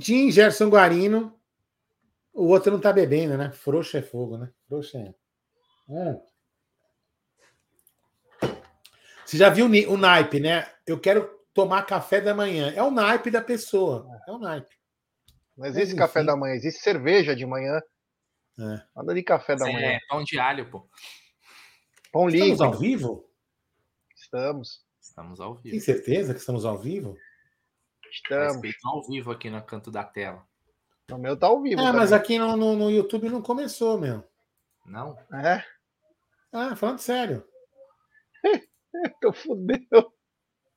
Tintim, Gerson Guarino. O outro não tá bebendo, né? Frouxo é fogo, né? Frouxo é. Hum. Você já viu o naipe, né? Eu quero tomar café da manhã. É o naipe da pessoa. É o naipe. Não existe Mas, café da manhã, existe cerveja de manhã. É. Nada de café da manhã. É pão de alho, pô. Pão líquido. Estamos ao vivo? Estamos. Estamos ao vivo. Tem certeza que estamos ao vivo? Estamos. Tá ao vivo aqui no canto da tela. O meu tá ao vivo. É, também. mas aqui no, no, no, YouTube não começou, meu. Não? É? Ah, falando sério. Tô fudeu.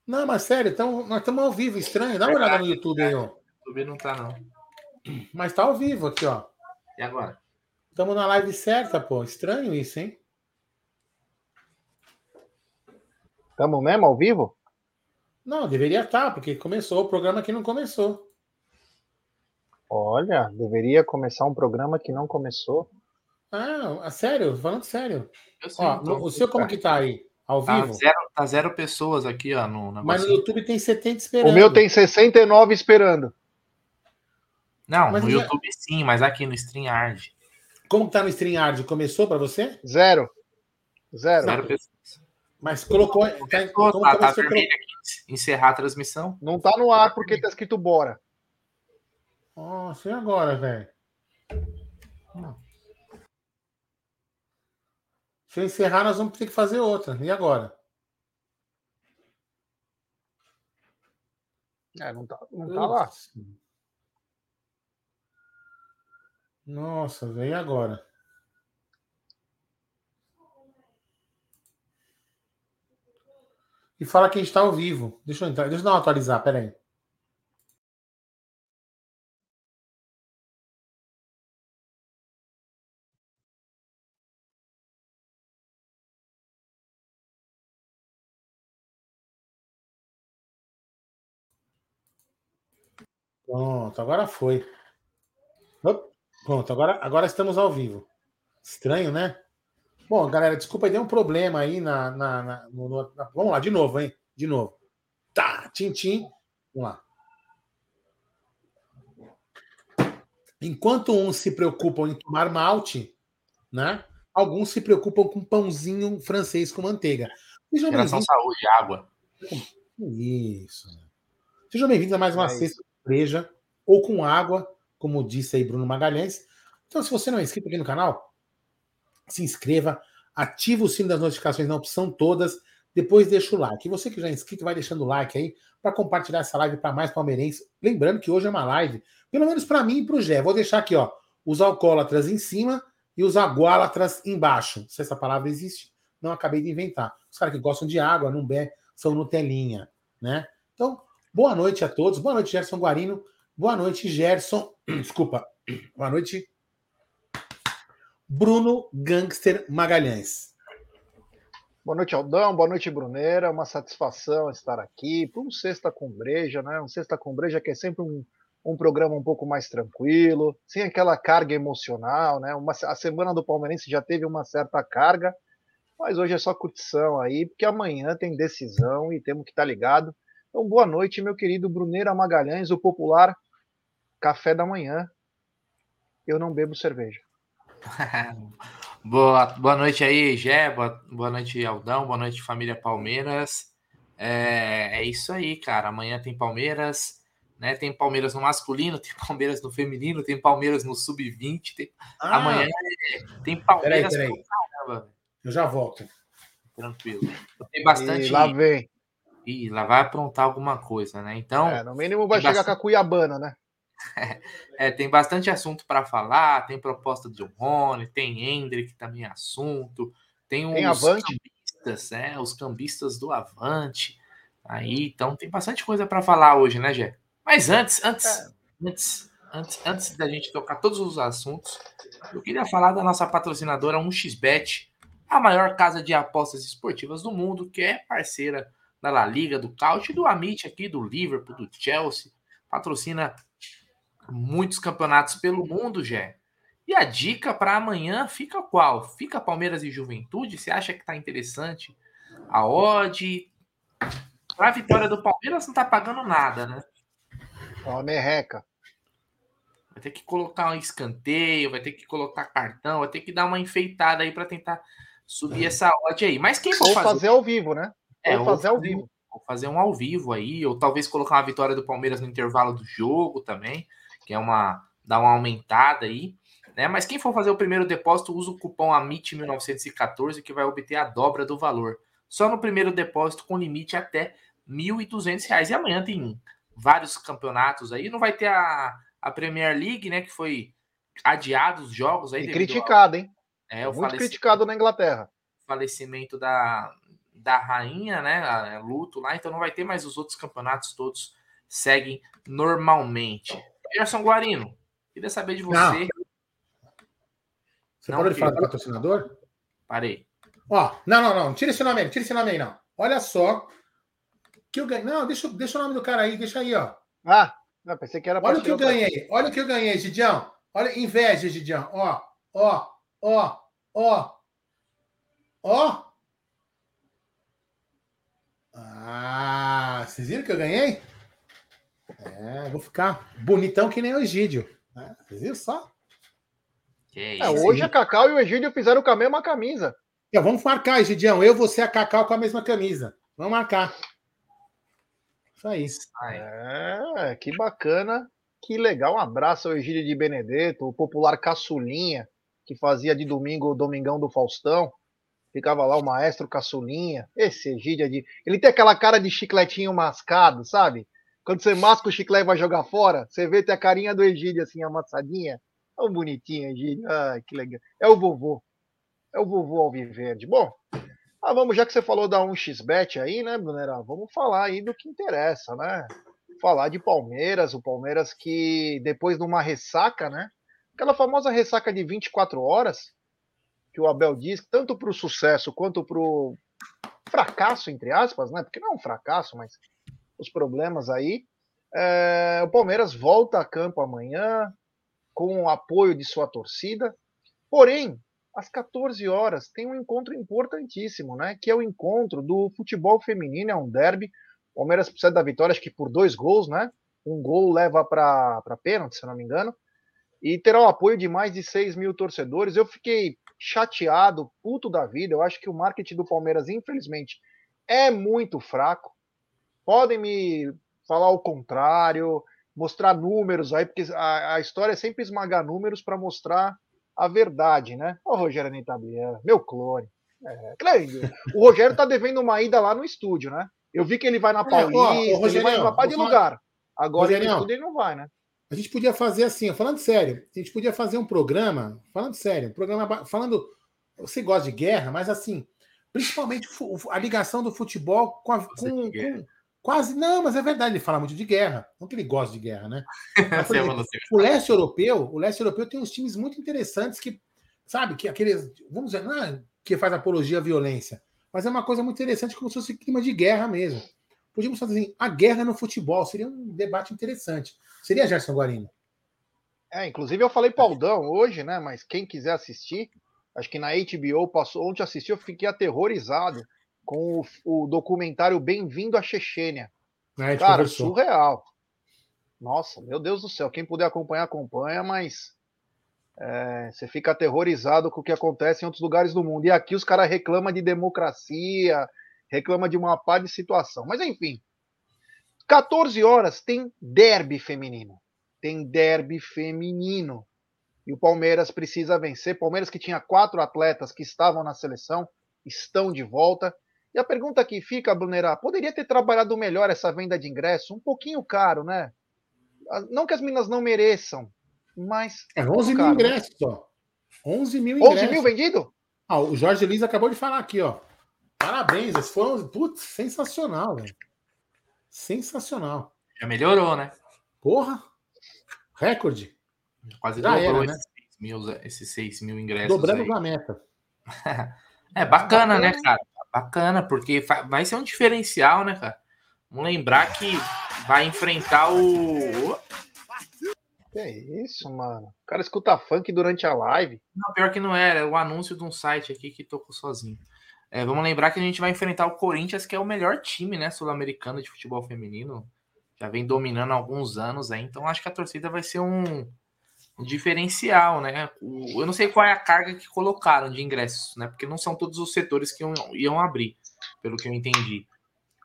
Não, mas sério, então, nós estamos ao vivo, estranho. Dá uma olhada no YouTube aí, ó. YouTube não tá, não. Mas tá ao vivo aqui, ó. E agora? Estamos na live certa, pô. Estranho isso, hein? Estamos mesmo ao vivo? Não, deveria estar, porque começou o programa que não começou. Olha, deveria começar um programa que não começou. Ah, sério? Falando sério. Sei, ó, então, o seu como que tá aí? Ao tá vivo? Zero, tá zero pessoas aqui, ó. No Mas no YouTube tem 70 esperando. O meu tem 69 esperando. Não, mas no já... YouTube sim, mas aqui no StreamYard. Como tá no StreamYard? Começou para você? Zero. Zero. Zero pessoas. Mas colocou. Tá, como tá, tá vermelho aqui. Encerrar a transmissão. Não tá no ar porque tá escrito bora. Nossa, e agora, velho? Se eu encerrar, nós vamos ter que fazer outra. E agora? É, não tá, não tá lá. Nossa, velho, agora? E fala que a gente está ao vivo. Deixa eu entrar, deixa eu dar uma atualizar, peraí. Pronto, agora foi. Pronto, agora, agora estamos ao vivo. Estranho, né? Bom, galera, desculpa, deu um problema aí na. na, na, no, na vamos lá, de novo, hein? De novo. Tá, Tintim. Vamos lá. Enquanto uns se preocupam em tomar malte, né? Alguns se preocupam com pãozinho francês com manteiga. Sejam bem-vindos. saúde, água. Isso. Sejam bem-vindos a mais uma é sexta breja ou com água, como disse aí Bruno Magalhães. Então, se você não é inscrito aqui no canal, se inscreva, ativa o sino das notificações na opção todas, depois deixa o like. E você que já é inscrito, vai deixando o like aí para compartilhar essa live para mais palmeirenses. Lembrando que hoje é uma live, pelo menos para mim e para o Gé. Vou deixar aqui, ó, os alcoólatras em cima e os aguálatras embaixo. Se essa palavra existe, não acabei de inventar. Os caras que gostam de água, não bem, são Nutelinha, né? Então, Boa noite a todos. Boa noite, Gerson Guarino. Boa noite, Gerson. Desculpa. Boa noite, Bruno Gangster Magalhães. Boa noite, Aldão. Boa noite, Bruneira. Uma satisfação estar aqui para um Sexta com Breja, né? Um Sexta com Breja que é sempre um, um programa um pouco mais tranquilo, sem aquela carga emocional, né? Uma, a semana do Palmeirense já teve uma certa carga, mas hoje é só curtição aí, porque amanhã tem decisão e temos que estar ligado então, boa noite, meu querido Bruneira Magalhães, o popular café da manhã. Eu não bebo cerveja. boa, boa noite aí, Gé. Boa, boa noite, Aldão. Boa noite, família Palmeiras. É, é isso aí, cara. Amanhã tem Palmeiras. Né? Tem Palmeiras no masculino, tem Palmeiras no feminino, tem Palmeiras no sub-20. Tem... Ah, Amanhã tem Palmeiras. Peraí, peraí. Eu já volto. Tranquilo. Tem bastante. E lá vem. Ih, lá vai aprontar alguma coisa, né? Então. É, no mínimo vai chegar bastante... com a Cuiabana, né? é, tem bastante assunto para falar. Tem proposta de Rony, tem Hendrick também é assunto. Tem, tem os Avante. cambistas, né? Os cambistas do Avante. Aí, então tem bastante coisa para falar hoje, né, Gé? Mas antes, antes, é. antes, antes, antes da gente tocar todos os assuntos, eu queria falar da nossa patrocinadora 1xBet, a maior casa de apostas esportivas do mundo, que é parceira da La Liga, do Couch, do Amit aqui, do Liverpool, do Chelsea. Patrocina muitos campeonatos pelo mundo, Jé. E a dica para amanhã fica qual? Fica Palmeiras e Juventude? Você acha que está interessante? A odd? Para a vitória do Palmeiras não está pagando nada, né? Ó, merreca. Vai ter que colocar um escanteio, vai ter que colocar cartão, vai ter que dar uma enfeitada aí para tentar subir essa odd aí. Mas quem for ou fazer... fazer ao vivo, né? É, ou fazer ao vivo. Ou fazer um ao vivo aí, ou talvez colocar uma vitória do Palmeiras no intervalo do jogo também, que é uma dar uma aumentada aí, né? Mas quem for fazer o primeiro depósito, usa o cupom AMIT1914 que vai obter a dobra do valor. Só no primeiro depósito com limite até R$ 1.200. E amanhã tem vários campeonatos aí, não vai ter a a Premier League, né, que foi adiado os jogos aí. E criticado, hein? É, o Muito criticado na Inglaterra. Falecimento da, da rainha, né, luto lá, então não vai ter mais os outros campeonatos todos seguem normalmente. Gerson Guarino, queria saber de você. Não. Você não, parou de falar do patrocinador? Parei. Ó, não, não, não, tira esse nome aí, tira esse nome aí, não. Olha só que eu ganhei. Não, deixa, deixa o nome do cara aí, deixa aí, ó. Ah, não, pensei que era Olha o que eu ganhei. Olha o que eu ganhei, Gidião. Olha, inveja, Gidião. Ó, ó, ó, ó. Ó. Ah, vocês viram que eu ganhei? É, vou ficar bonitão que nem o Egídio. É, vocês viram só? É, hoje a Cacau e o Egídio fizeram com a mesma camisa. É, vamos marcar, Egidião. Eu, você e a Cacau com a mesma camisa. Vamos marcar. Só isso. É, que bacana. Que legal. Um abraço ao Egídio de Benedetto, o popular caçulinha, que fazia de domingo o Domingão do Faustão. Ficava lá o maestro caçulinha. Esse Egídio é de. Ele tem aquela cara de chicletinho mascado, sabe? Quando você masca o chiclete e vai jogar fora, você vê tem a carinha do Egídio assim, amassadinha. Tão bonitinho, Egídio. Ai, que legal. É o vovô. É o vovô Alviverde. Bom, ah, vamos, já que você falou da 1xBet aí, né, Brunera? Vamos falar aí do que interessa, né? Falar de Palmeiras, o Palmeiras que depois de uma ressaca, né? Aquela famosa ressaca de 24 horas, que o Abel diz, tanto para o sucesso quanto para o fracasso, entre aspas, né? Porque não é um fracasso, mas os problemas aí. É, o Palmeiras volta a campo amanhã com o apoio de sua torcida. Porém, às 14 horas tem um encontro importantíssimo, né? Que é o encontro do futebol feminino, é um derby. O Palmeiras precisa da vitória, acho que por dois gols, né? Um gol leva para pênalti, se não me engano. E terá o apoio de mais de 6 mil torcedores. Eu fiquei chateado, puto da vida. Eu acho que o marketing do Palmeiras, infelizmente, é muito fraco. Podem me falar o contrário, mostrar números aí, porque a, a história é sempre esmagar números para mostrar a verdade, né? O Rogério Nitablian, meu clone. É, o Rogério tá devendo uma ida lá no estúdio, né? Eu vi que ele vai na Paulista, é, ó, ele vai par de lugar. Agora no estúdio ele não vai, né? A gente podia fazer assim, falando sério, a gente podia fazer um programa, falando sério, um programa falando. Você gosta de guerra, mas assim, principalmente a ligação do futebol com, a, com, com, Quase, não, mas é verdade, ele fala muito de guerra. Não que ele gosta de guerra, né? Mas, exemplo, o leste europeu, o leste europeu tem uns times muito interessantes que, sabe, que aqueles, vamos dizer, não é que faz apologia à violência, mas é uma coisa muito interessante, como se fosse clima de guerra mesmo. Podíamos fazer assim, a guerra no futebol, seria um debate interessante. Seria Gerson Guarino? É, inclusive eu falei para Aldão hoje, né? Mas quem quiser assistir, acho que na HBO passou, ontem assisti, eu fiquei aterrorizado com o, o documentário Bem-vindo à Chechênia. É, Cara, conversou. surreal. Nossa, meu Deus do céu. Quem puder acompanhar, acompanha, mas é, você fica aterrorizado com o que acontece em outros lugares do mundo. E aqui os caras reclamam de democracia, reclamam de uma pá de situação. Mas enfim, 14 horas tem derby feminino. Tem derby feminino. E o Palmeiras precisa vencer. Palmeiras que tinha quatro atletas que estavam na seleção, estão de volta. E a pergunta que fica, Brunerá, poderia ter trabalhado melhor essa venda de ingresso? Um pouquinho caro, né? Ah, não que as minas não mereçam, mas. É 11 mil né? ingressos, ó. 11 mil ingressos. 11 mil vendido? Ah, o Jorge Luiz acabou de falar aqui, ó. Parabéns, esses foram. Putz, sensacional, velho. Sensacional. Já melhorou, né? Porra! Recorde. Quase Já dobrou era, esses, né? 6 mil, esses 6 mil ingressos. Dobramos a meta. é bacana, né, cara? Bacana, porque vai ser um diferencial, né, cara? Vamos lembrar que vai enfrentar o. Que é isso, mano? O cara escuta funk durante a live. Não, pior que não era, é o anúncio de um site aqui que tocou sozinho. É, vamos lembrar que a gente vai enfrentar o Corinthians, que é o melhor time, né, sul-americano de futebol feminino. Já vem dominando há alguns anos aí, então acho que a torcida vai ser um diferencial, né? O, eu não sei qual é a carga que colocaram de ingressos, né? Porque não são todos os setores que iam, iam abrir, pelo que eu entendi.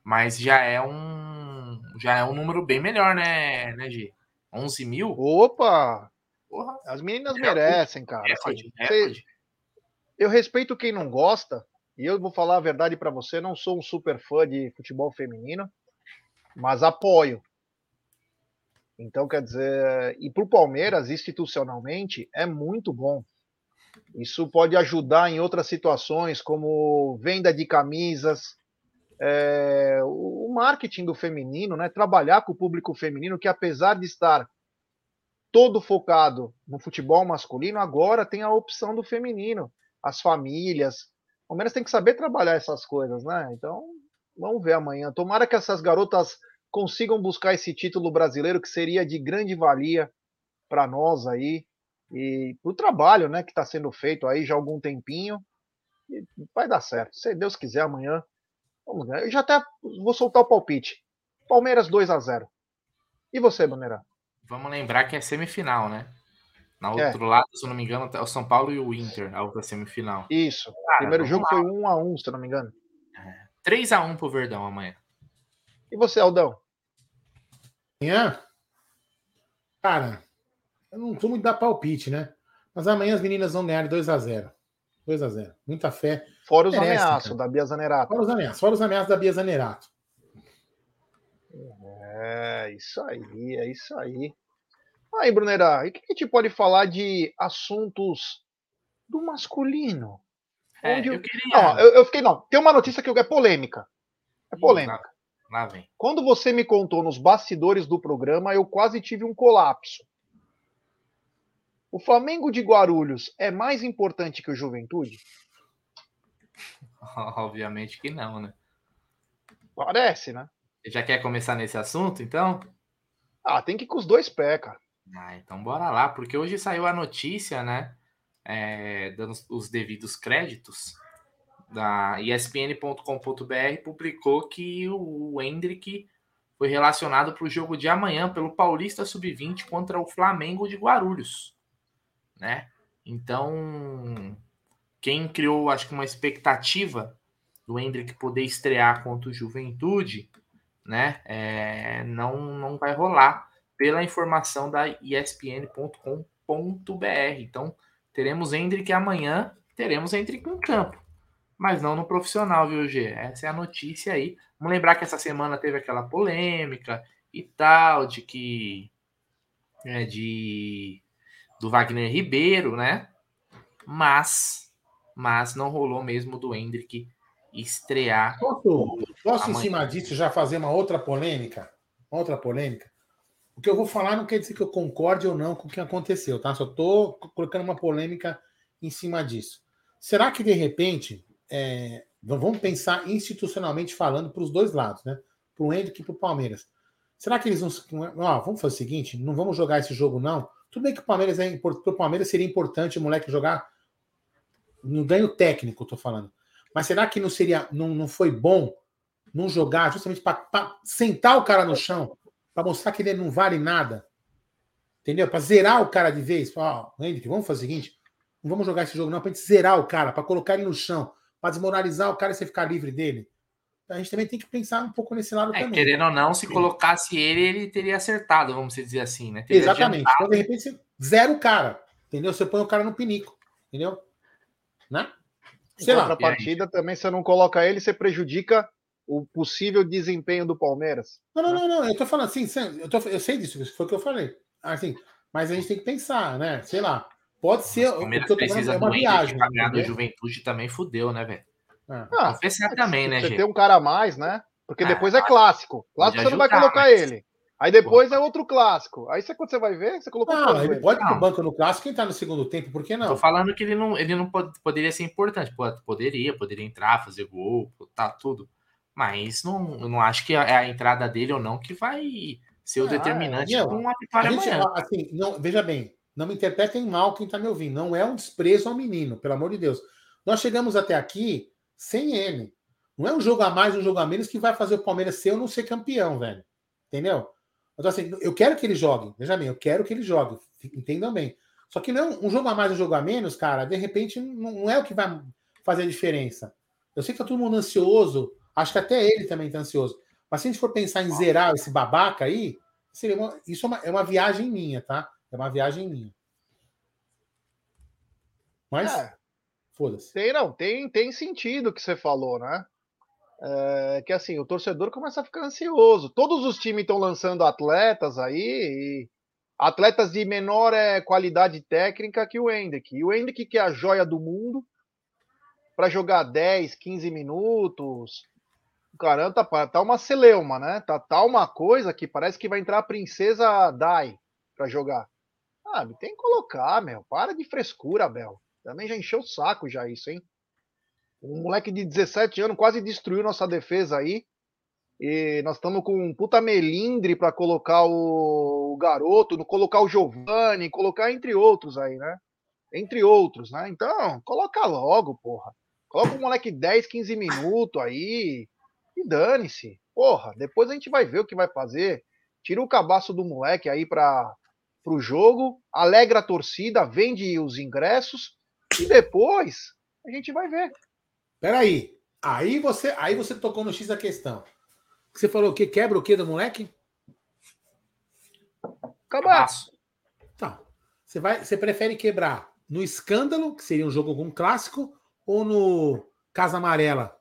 Mas já é um já é um número bem melhor, né, né, G? 11 mil? Opa! Porra. As meninas é merecem, cara. Assim, eu respeito quem não gosta, e eu vou falar a verdade para você, não sou um super fã de futebol feminino, mas apoio. Então, quer dizer, e para o Palmeiras, institucionalmente, é muito bom. Isso pode ajudar em outras situações, como venda de camisas, é, o marketing do feminino, né? trabalhar com o público feminino, que apesar de estar todo focado no futebol masculino, agora tem a opção do feminino, as famílias. O Palmeiras tem que saber trabalhar essas coisas, né? Então, vamos ver amanhã. Tomara que essas garotas consigam buscar esse título brasileiro que seria de grande valia para nós aí e o trabalho, né, que está sendo feito aí já há algum tempinho. E vai dar certo. Se Deus quiser amanhã, vamos ver. Eu já até vou soltar o palpite. Palmeiras 2 a 0. E você, Bandeira? Vamos lembrar que é semifinal, né? Na é. outro é. lado, se eu não me engano, é o São Paulo e o Inter, a outra semifinal. Isso. Cara, Primeiro jogo lá. foi 1 a 1, se eu não me engano. É. 3 a 1 pro Verdão amanhã. E você, Aldão? Amanhã? Cara, eu não vou muito dar palpite, né? Mas amanhã as meninas vão ganhar 2 a 0 2 a 0 Muita fé. Fora os ameaços da Bia Zanerato. Fora os ameaços, fora os ameaços da Bia Zanerato. É, isso aí, é isso aí. Aí, Brunera, e o que, a gente pode falar de assuntos do masculino? É, Onde eu, queria... não, eu, eu, fiquei, não, tem uma notícia que é polêmica. É polêmica. Lá vem. Quando você me contou nos bastidores do programa, eu quase tive um colapso. O Flamengo de Guarulhos é mais importante que o Juventude? Obviamente que não, né? Parece, né? Você já quer começar nesse assunto, então? Ah, tem que ir com os dois pés, cara. Ah, então bora lá, porque hoje saiu a notícia, né? É, dando os devidos créditos da ESPN.com.br publicou que o Hendrick foi relacionado para o jogo de amanhã pelo Paulista Sub-20 contra o Flamengo de Guarulhos, né? Então, quem criou, acho que uma expectativa do Hendrick poder estrear contra o Juventude, né? É, não, não vai rolar pela informação da ESPN.com.br. Então, teremos Hendrick amanhã, teremos Hendrick em campo mas não no profissional, viu, G? Essa é a notícia aí. Vamos lembrar que essa semana teve aquela polêmica e tal, de que. É, de. Do Wagner Ribeiro, né? Mas. Mas não rolou mesmo do Hendrick estrear. Posso, posso em cima disso já fazer uma outra polêmica? Outra polêmica? O que eu vou falar não quer dizer que eu concorde ou não com o que aconteceu, tá? Só tô colocando uma polêmica em cima disso. Será que de repente é, vamos pensar institucionalmente falando para os dois lados, né? Para o Hendrick e para o Palmeiras. Será que eles vão. Ó, vamos fazer o seguinte: não vamos jogar esse jogo, não. Tudo bem que o Palmeiras é para o Palmeiras seria importante o moleque jogar no ganho técnico, estou falando. Mas será que não seria, não, não foi bom não jogar justamente para sentar o cara no chão, para mostrar que ele não vale nada? Entendeu? Para zerar o cara de vez. Ó, Hendrick, vamos fazer o seguinte: não vamos jogar esse jogo, não, para gente zerar o cara, para colocar ele no chão para desmoralizar o cara e você ficar livre dele. A gente também tem que pensar um pouco nesse lado é, também. Querendo ou não, se Sim. colocasse ele, ele teria acertado, vamos dizer assim, né? Teria Exatamente. Adiantado. Então, de repente, você zera o cara. Entendeu? Você põe o cara no pinico. Entendeu? Né? Sei lá. partida também, você não coloca ele, você prejudica o possível desempenho do Palmeiras. Não, não, não, não. Eu tô falando assim, eu, tô, eu sei disso, foi o que eu falei. Assim, mas a gente tem que pensar, né? Sei lá. Pode ser. O Palmeiras precisa é uma viagem. Pagar do Juventude também fudeu, né, velho? É. Ah, Confessar também, né, Você tem um cara a mais, né? Porque ah, depois é clássico. Clássico você não vai colocar mas... ele. Aí depois Pô. é outro clássico. Aí você, quando você vai ver, você colocou. Não, ele pode ir pro banco no clássico quem tá no segundo tempo, por que não? Tô falando que ele não, ele não pode, poderia ser importante. Poderia, poderia entrar, fazer gol, tá tudo. Mas não, eu não acho que é a entrada dele ou não que vai ser o ah, determinante é, uma vitória amanhã. Assim, não, veja bem, não me interpretem mal quem está me ouvindo. Não é um desprezo ao menino, pelo amor de Deus. Nós chegamos até aqui sem ele. Não é um jogo a mais, um jogo a menos que vai fazer o Palmeiras ser ou não ser campeão, velho. Entendeu? Então, assim, eu quero que ele jogue. Veja bem, eu quero que ele jogue. Entendam bem. Só que não, um jogo a mais, um jogo a menos, cara, de repente não é o que vai fazer a diferença. Eu sei que tá todo mundo ansioso, acho que até ele também tá ansioso. Mas se a gente for pensar em zerar esse babaca aí, seria uma, isso é uma, é uma viagem minha, tá? É uma viagem minha. Mas, é, foda-se. Tem, não, tem, tem sentido o que você falou, né? É, que assim, o torcedor começa a ficar ansioso. Todos os times estão lançando atletas aí, atletas de menor é, qualidade técnica que o Hendrick. E o Hendrick, que é a joia do mundo, para jogar 10, 15 minutos. Caramba, tá, tá uma celeuma, né? Tá, tá uma coisa que parece que vai entrar a princesa Dai para jogar. Ah, tem que colocar, meu. Para de frescura, Bel. Também já encheu o saco já isso, hein? Um moleque de 17 anos quase destruiu nossa defesa aí. E nós estamos com um puta melindre para colocar o, o garoto, colocar o Giovanni, colocar entre outros aí, né? Entre outros, né? Então, coloca logo, porra. Coloca o moleque 10, 15 minutos aí e dane-se. Porra, depois a gente vai ver o que vai fazer. Tira o cabaço do moleque aí para o jogo, alegra a torcida, vende os ingressos e depois a gente vai ver. Peraí. Aí você, aí você tocou no X da questão. Você falou que quebra o que do moleque? Cabaço. Tá. Você, vai, você prefere quebrar no escândalo, que seria um jogo com um clássico, ou no Casa Amarela?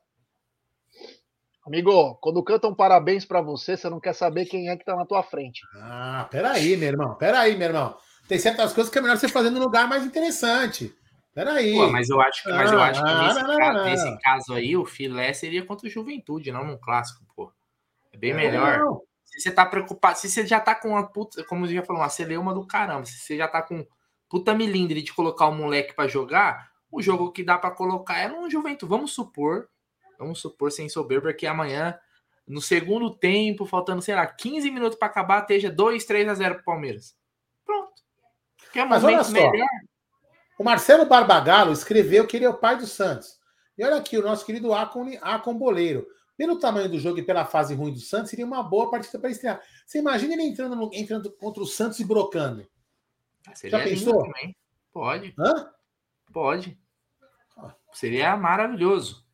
Amigo, quando cantam parabéns para você, você não quer saber quem é que tá na tua frente. Ah, peraí, meu irmão. Peraí, meu irmão. Tem certas coisas que é melhor você fazer no lugar mais interessante. Peraí. Pô, mas eu acho que, mas eu acho que ah, nesse, não, caso, não, nesse, caso, aí, o filé seria contra o Juventude, não num clássico, pô. É bem melhor. Se você tá preocupado, se você já tá com uma puta, como eu já falou, uma celeuma do caramba, se você já tá com puta milindre de colocar o moleque para jogar, o jogo que dá para colocar é no Juventude. Vamos supor, vamos supor sem soberba que amanhã, no segundo tempo, faltando, sei lá, 15 minutos para acabar, esteja 2, 3 a 0 pro Palmeiras. Pronto. Que é um Mas olha só, melhor. O Marcelo Barbagalo escreveu que ele é o pai do Santos. E olha aqui, o nosso querido Acon, Acon Boleiro. Pelo tamanho do jogo e pela fase ruim do Santos, seria uma boa partida para estrear. Você imagina ele entrando, no, entrando contra o Santos e brocando? Ah, Já pensou? Também. Pode. Hã? Pode. Seria maravilhoso.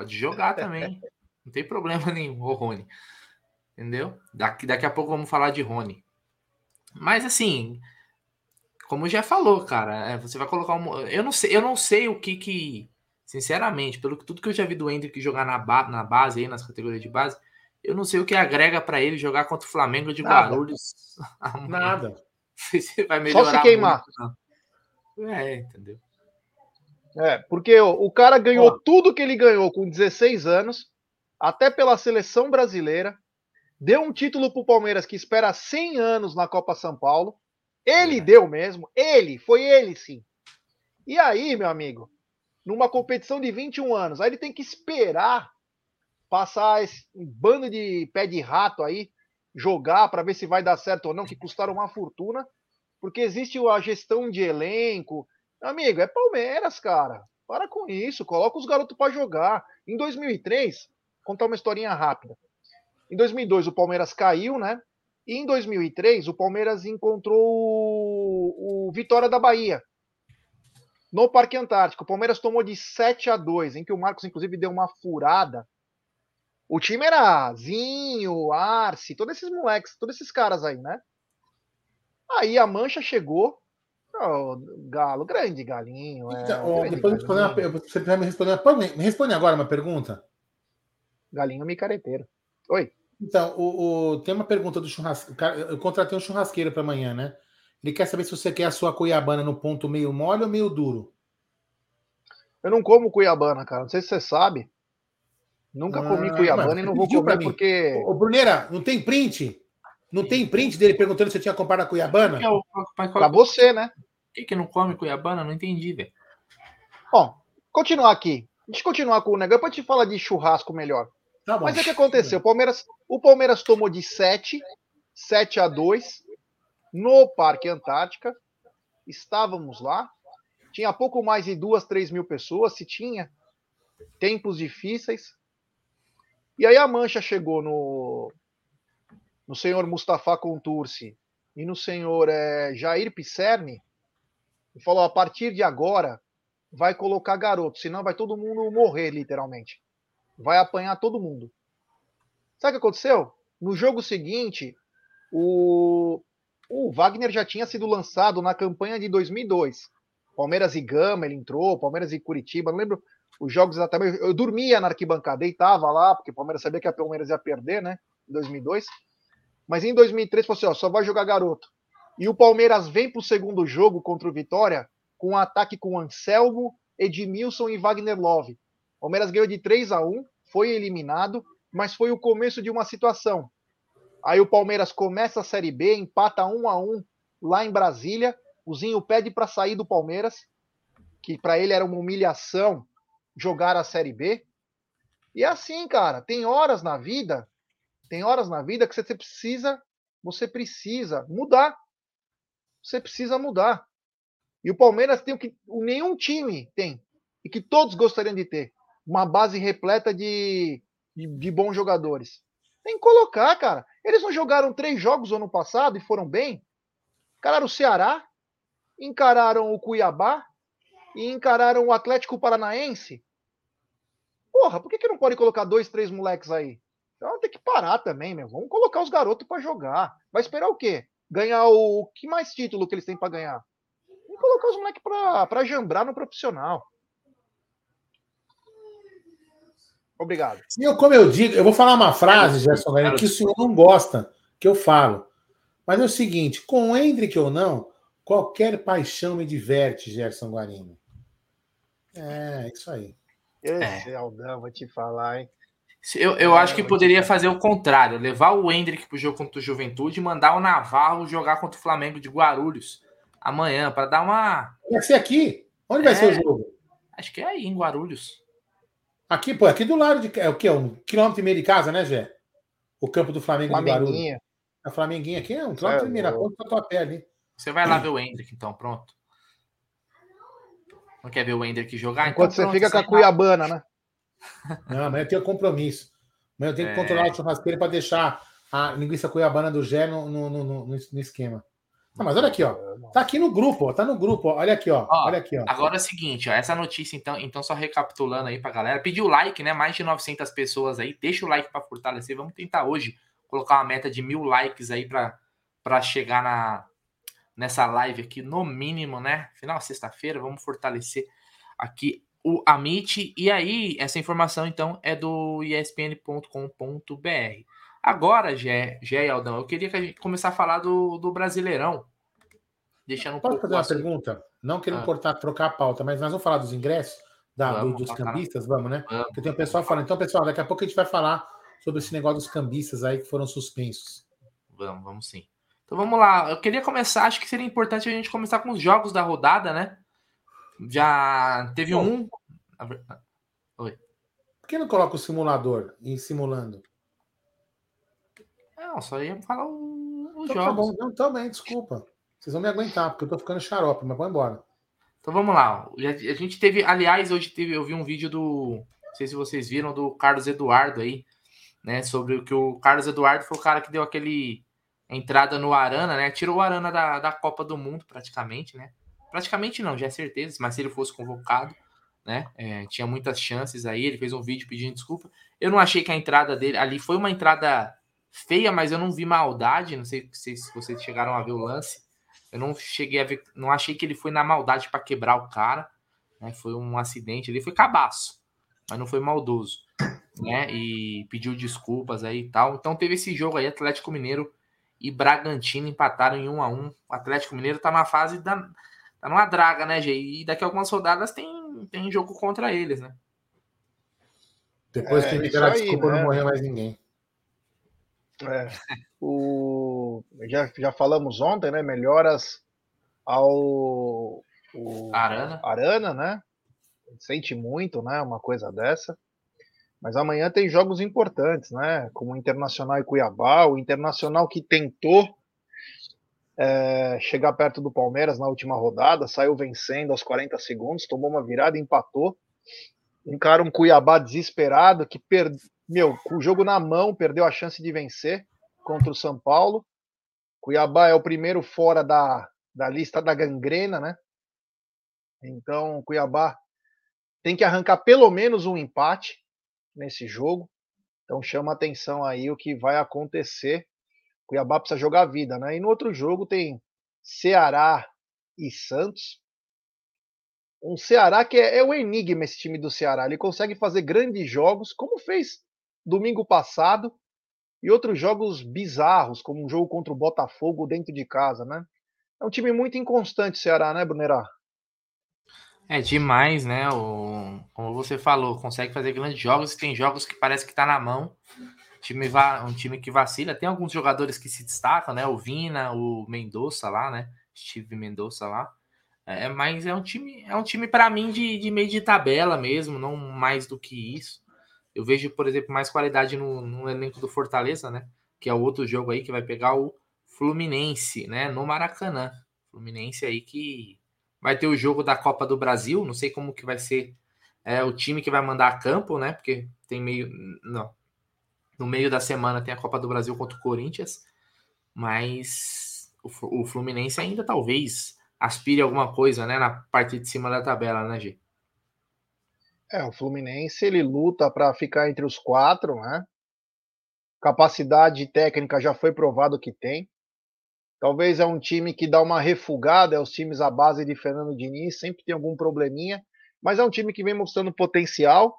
Pode jogar também. Não tem problema nenhum, o Rony. Entendeu? Daqui, daqui a pouco vamos falar de Rony. Mas assim, como já falou, cara, é, você vai colocar um. Eu não sei, eu não sei o que que. Sinceramente, pelo que tudo que eu já vi do Hendrick jogar na, ba... na base aí, nas categorias de base, eu não sei o que agrega para ele jogar contra o Flamengo de Nada. Guarulhos. Nada. Você vai melhorar. Só se queimar. Muito, é, entendeu? É, porque ó, o cara ganhou ó. tudo que ele ganhou com 16 anos, até pela seleção brasileira, deu um título pro Palmeiras que espera 100 anos na Copa São Paulo. Ele é. deu mesmo, ele, foi ele sim. E aí, meu amigo, numa competição de 21 anos, aí ele tem que esperar passar esse bando de pé de rato aí, jogar para ver se vai dar certo ou não, que custaram uma fortuna porque existe a gestão de elenco. Amigo, é Palmeiras, cara. Para com isso, coloca os garotos para jogar. Em 2003, contar uma historinha rápida. Em 2002 o Palmeiras caiu, né? E em 2003 o Palmeiras encontrou o, o Vitória da Bahia no Parque Antártico. O Palmeiras tomou de 7 a 2, em que o Marcos inclusive deu uma furada. O time era Zinho, Arce, todos esses moleques, todos esses caras aí, né? Aí a mancha chegou. Oh, galo, grande galinho. É, então, grande depois galinho. Uma, você me responder. Pode, me responde agora uma pergunta. Galinho micareteiro. Oi. Então, o, o, tem uma pergunta do churrasqueiro. Eu contratei um churrasqueiro para amanhã, né? Ele quer saber se você quer a sua cuiabana no ponto meio mole ou meio duro. Eu não como cuiabana, cara. Não sei se você sabe. Nunca ah, comi cuiabana e não vou comer porque. Ô, Bruneira, não tem print? Não tem print dele perguntando se você tinha comprado a Cuiabana? É Para você, né? Por que, que não come Cuiabana? Não entendi, velho. Bom, continuar aqui. Deixa eu continuar com o negócio, depois te falar de churrasco melhor. Tá Mas é o que aconteceu? O Palmeiras, o Palmeiras tomou de 7, 7 a 2 no Parque Antártica. Estávamos lá. Tinha pouco mais de duas, três mil pessoas, se tinha. Tempos difíceis. E aí a Mancha chegou no, no senhor Mustafa Contursi e no senhor é, Jair Pisserni, e falou: a partir de agora vai colocar garoto, senão vai todo mundo morrer, literalmente. Vai apanhar todo mundo. Sabe o que aconteceu? No jogo seguinte, o, o Wagner já tinha sido lançado na campanha de 2002. Palmeiras e Gama, ele entrou, Palmeiras e Curitiba, não lembro os jogos exatamente. Eu dormia na arquibancada, deitava lá, porque o Palmeiras sabia que a Palmeiras ia perder, né? Em 2002. Mas em 2003 falou assim: ó, só vai jogar garoto. E o Palmeiras vem para o segundo jogo contra o Vitória com um ataque com Anselmo, Edmilson e Wagner Love. O Palmeiras ganhou de 3 a 1 foi eliminado, mas foi o começo de uma situação. Aí o Palmeiras começa a Série B, empata 1 a 1 lá em Brasília. O Zinho pede para sair do Palmeiras, que para ele era uma humilhação jogar a Série B. E é assim, cara, tem horas na vida, tem horas na vida que você precisa, você precisa mudar. Você precisa mudar. E o Palmeiras tem o que nenhum time tem e que todos gostariam de ter, uma base repleta de, de, de bons jogadores. Tem que colocar, cara. Eles não jogaram três jogos ano passado e foram bem. Encararam o Ceará, encararam o Cuiabá e encararam o Atlético Paranaense. Porra, por que, que não pode colocar dois, três moleques aí? Então tem que parar também, meu. Vamos colocar os garotos para jogar. Vai esperar o quê? Ganhar o. Que mais título que eles têm para ganhar? Vamos colocar os moleques para jambrar no profissional. Obrigado. Sim, eu, como eu digo, eu vou falar uma frase, Gerson Galeno, que o senhor não gosta que eu falo. Mas é o seguinte: com o Hendrick ou não, qualquer paixão me diverte, Gerson Guarino. É, isso aí. Esse é. Aldão, vou te falar, hein? Eu, eu acho que poderia fazer o contrário, levar o Hendrick pro jogo contra o Juventude e mandar o Navarro jogar contra o Flamengo de Guarulhos amanhã, para dar uma. Vai ser aqui? Onde vai ser o é. jogo? Acho que é aí, em Guarulhos. Aqui, pô, aqui do lado de. É o quê? Um quilômetro e meio de casa, né, Gé? O campo do Flamengo de Guarulhos. A Flamenguinha aqui é um quilômetro é, e meio na ponta da tua pé ali. Você vai lá ver o Hendrick, então, pronto. Não quer ver o Hendrick jogar? Enquanto então, você fica com a Cuiabana, né? Não, amanhã eu tenho compromisso. Amanhã eu tenho que é... controlar o churrasqueiro para deixar a linguiça cuiabana do Gé no, no, no, no, esquema. Não, mas olha aqui, ó. Tá aqui no grupo, ó. Tá no grupo, ó. Olha aqui, ó. ó olha aqui, ó. Agora é o seguinte, ó. Essa notícia, então, então, só recapitulando aí pra galera. Pediu like, né? Mais de 900 pessoas aí. Deixa o like para fortalecer. Vamos tentar hoje colocar uma meta de mil likes aí para chegar na, nessa live aqui, no mínimo, né? Final sexta-feira, vamos fortalecer aqui o Amit. E aí, essa informação, então, é do espn.com.br. Agora, Gé, Gé e Aldão, eu queria que a gente começar a falar do, do Brasileirão. Deixando um Pode fazer uma pergunta? Não querendo ah. cortar, trocar a pauta, mas nós vamos falar dos ingressos da, vamos, dos cambistas, vamos, né? Vamos. Porque tem o pessoal falando. Então, pessoal, daqui a pouco a gente vai falar sobre esse negócio dos cambistas aí que foram suspensos. Vamos, vamos sim. Então vamos lá. Eu queria começar, acho que seria importante a gente começar com os jogos da rodada, né? Já teve Bom, um. Oi. Por que não coloca o simulador em simulando? Não, só ia falar os então, tá jogos. Tá bom, não, também, desculpa. Vocês vão me aguentar, porque eu tô ficando xarope, mas vou embora. Então vamos lá. A gente teve, aliás, hoje teve, eu vi um vídeo do. Não sei se vocês viram, do Carlos Eduardo aí, né? Sobre o que o Carlos Eduardo foi o cara que deu aquele entrada no Arana, né? Tirou o Arana da, da Copa do Mundo, praticamente, né? Praticamente não, já é certeza, mas se ele fosse convocado, né? É, tinha muitas chances aí. Ele fez um vídeo pedindo desculpa. Eu não achei que a entrada dele ali foi uma entrada feia, mas eu não vi maldade. Não sei se, vocês chegaram a ver o lance. Eu não cheguei a ver, não achei que ele foi na maldade para quebrar o cara. Né? Foi um acidente, ele foi cabaço, mas não foi maldoso, né? E pediu desculpas aí e tal. Então teve esse jogo aí, Atlético Mineiro e Bragantino empataram em 1 a 1 O Atlético Mineiro tá na fase da. Tá numa draga, né, Gê? E daqui a algumas rodadas tem, tem jogo contra eles, né? Depois é, que me deram desculpa, né? não morreu mais ninguém. É, o, já, já falamos ontem, né? Melhoras ao o, Arana. Arana, né? Sente muito, né? Uma coisa dessa. Mas amanhã tem jogos importantes, né? Como o Internacional e Cuiabá. O Internacional que tentou é, chegar perto do Palmeiras na última rodada, saiu vencendo aos 40 segundos, tomou uma virada, empatou. Encara um Cuiabá desesperado que perdeu, meu, com o jogo na mão, perdeu a chance de vencer. contra o São Paulo. Cuiabá é o primeiro fora da, da lista da gangrena, né? Então, Cuiabá tem que arrancar pelo menos um empate nesse jogo. Então, chama atenção aí o que vai acontecer. Cuiabá precisa jogar a vida, né? E no outro jogo tem Ceará e Santos. Um Ceará que é, é um enigma esse time do Ceará. Ele consegue fazer grandes jogos, como fez domingo passado, e outros jogos bizarros, como um jogo contra o Botafogo dentro de casa, né? É um time muito inconstante, Ceará, né, Brunerá? É demais, né? O, como você falou, consegue fazer grandes jogos. Tem jogos que parece que tá na mão. Time va, um time que vacila. Tem alguns jogadores que se destacam, né? O Vina, o Mendonça lá, né? Steve Mendonça lá. É, mas é um time, é um time para mim de, de meio de tabela mesmo, não mais do que isso. Eu vejo, por exemplo, mais qualidade no, no elenco do Fortaleza, né? Que é o outro jogo aí que vai pegar o Fluminense, né? No Maracanã. Fluminense aí que vai ter o jogo da Copa do Brasil, não sei como que vai ser é, o time que vai mandar a campo, né? Porque tem meio. Não. No meio da semana tem a Copa do Brasil contra o Corinthians, mas o, o Fluminense ainda talvez aspire alguma coisa, né? Na parte de cima da tabela, né, G? É, o Fluminense ele luta para ficar entre os quatro, né? Capacidade técnica já foi provado que tem. Talvez é um time que dá uma refugada, é os times à base de Fernando Diniz, sempre tem algum probleminha, mas é um time que vem mostrando potencial,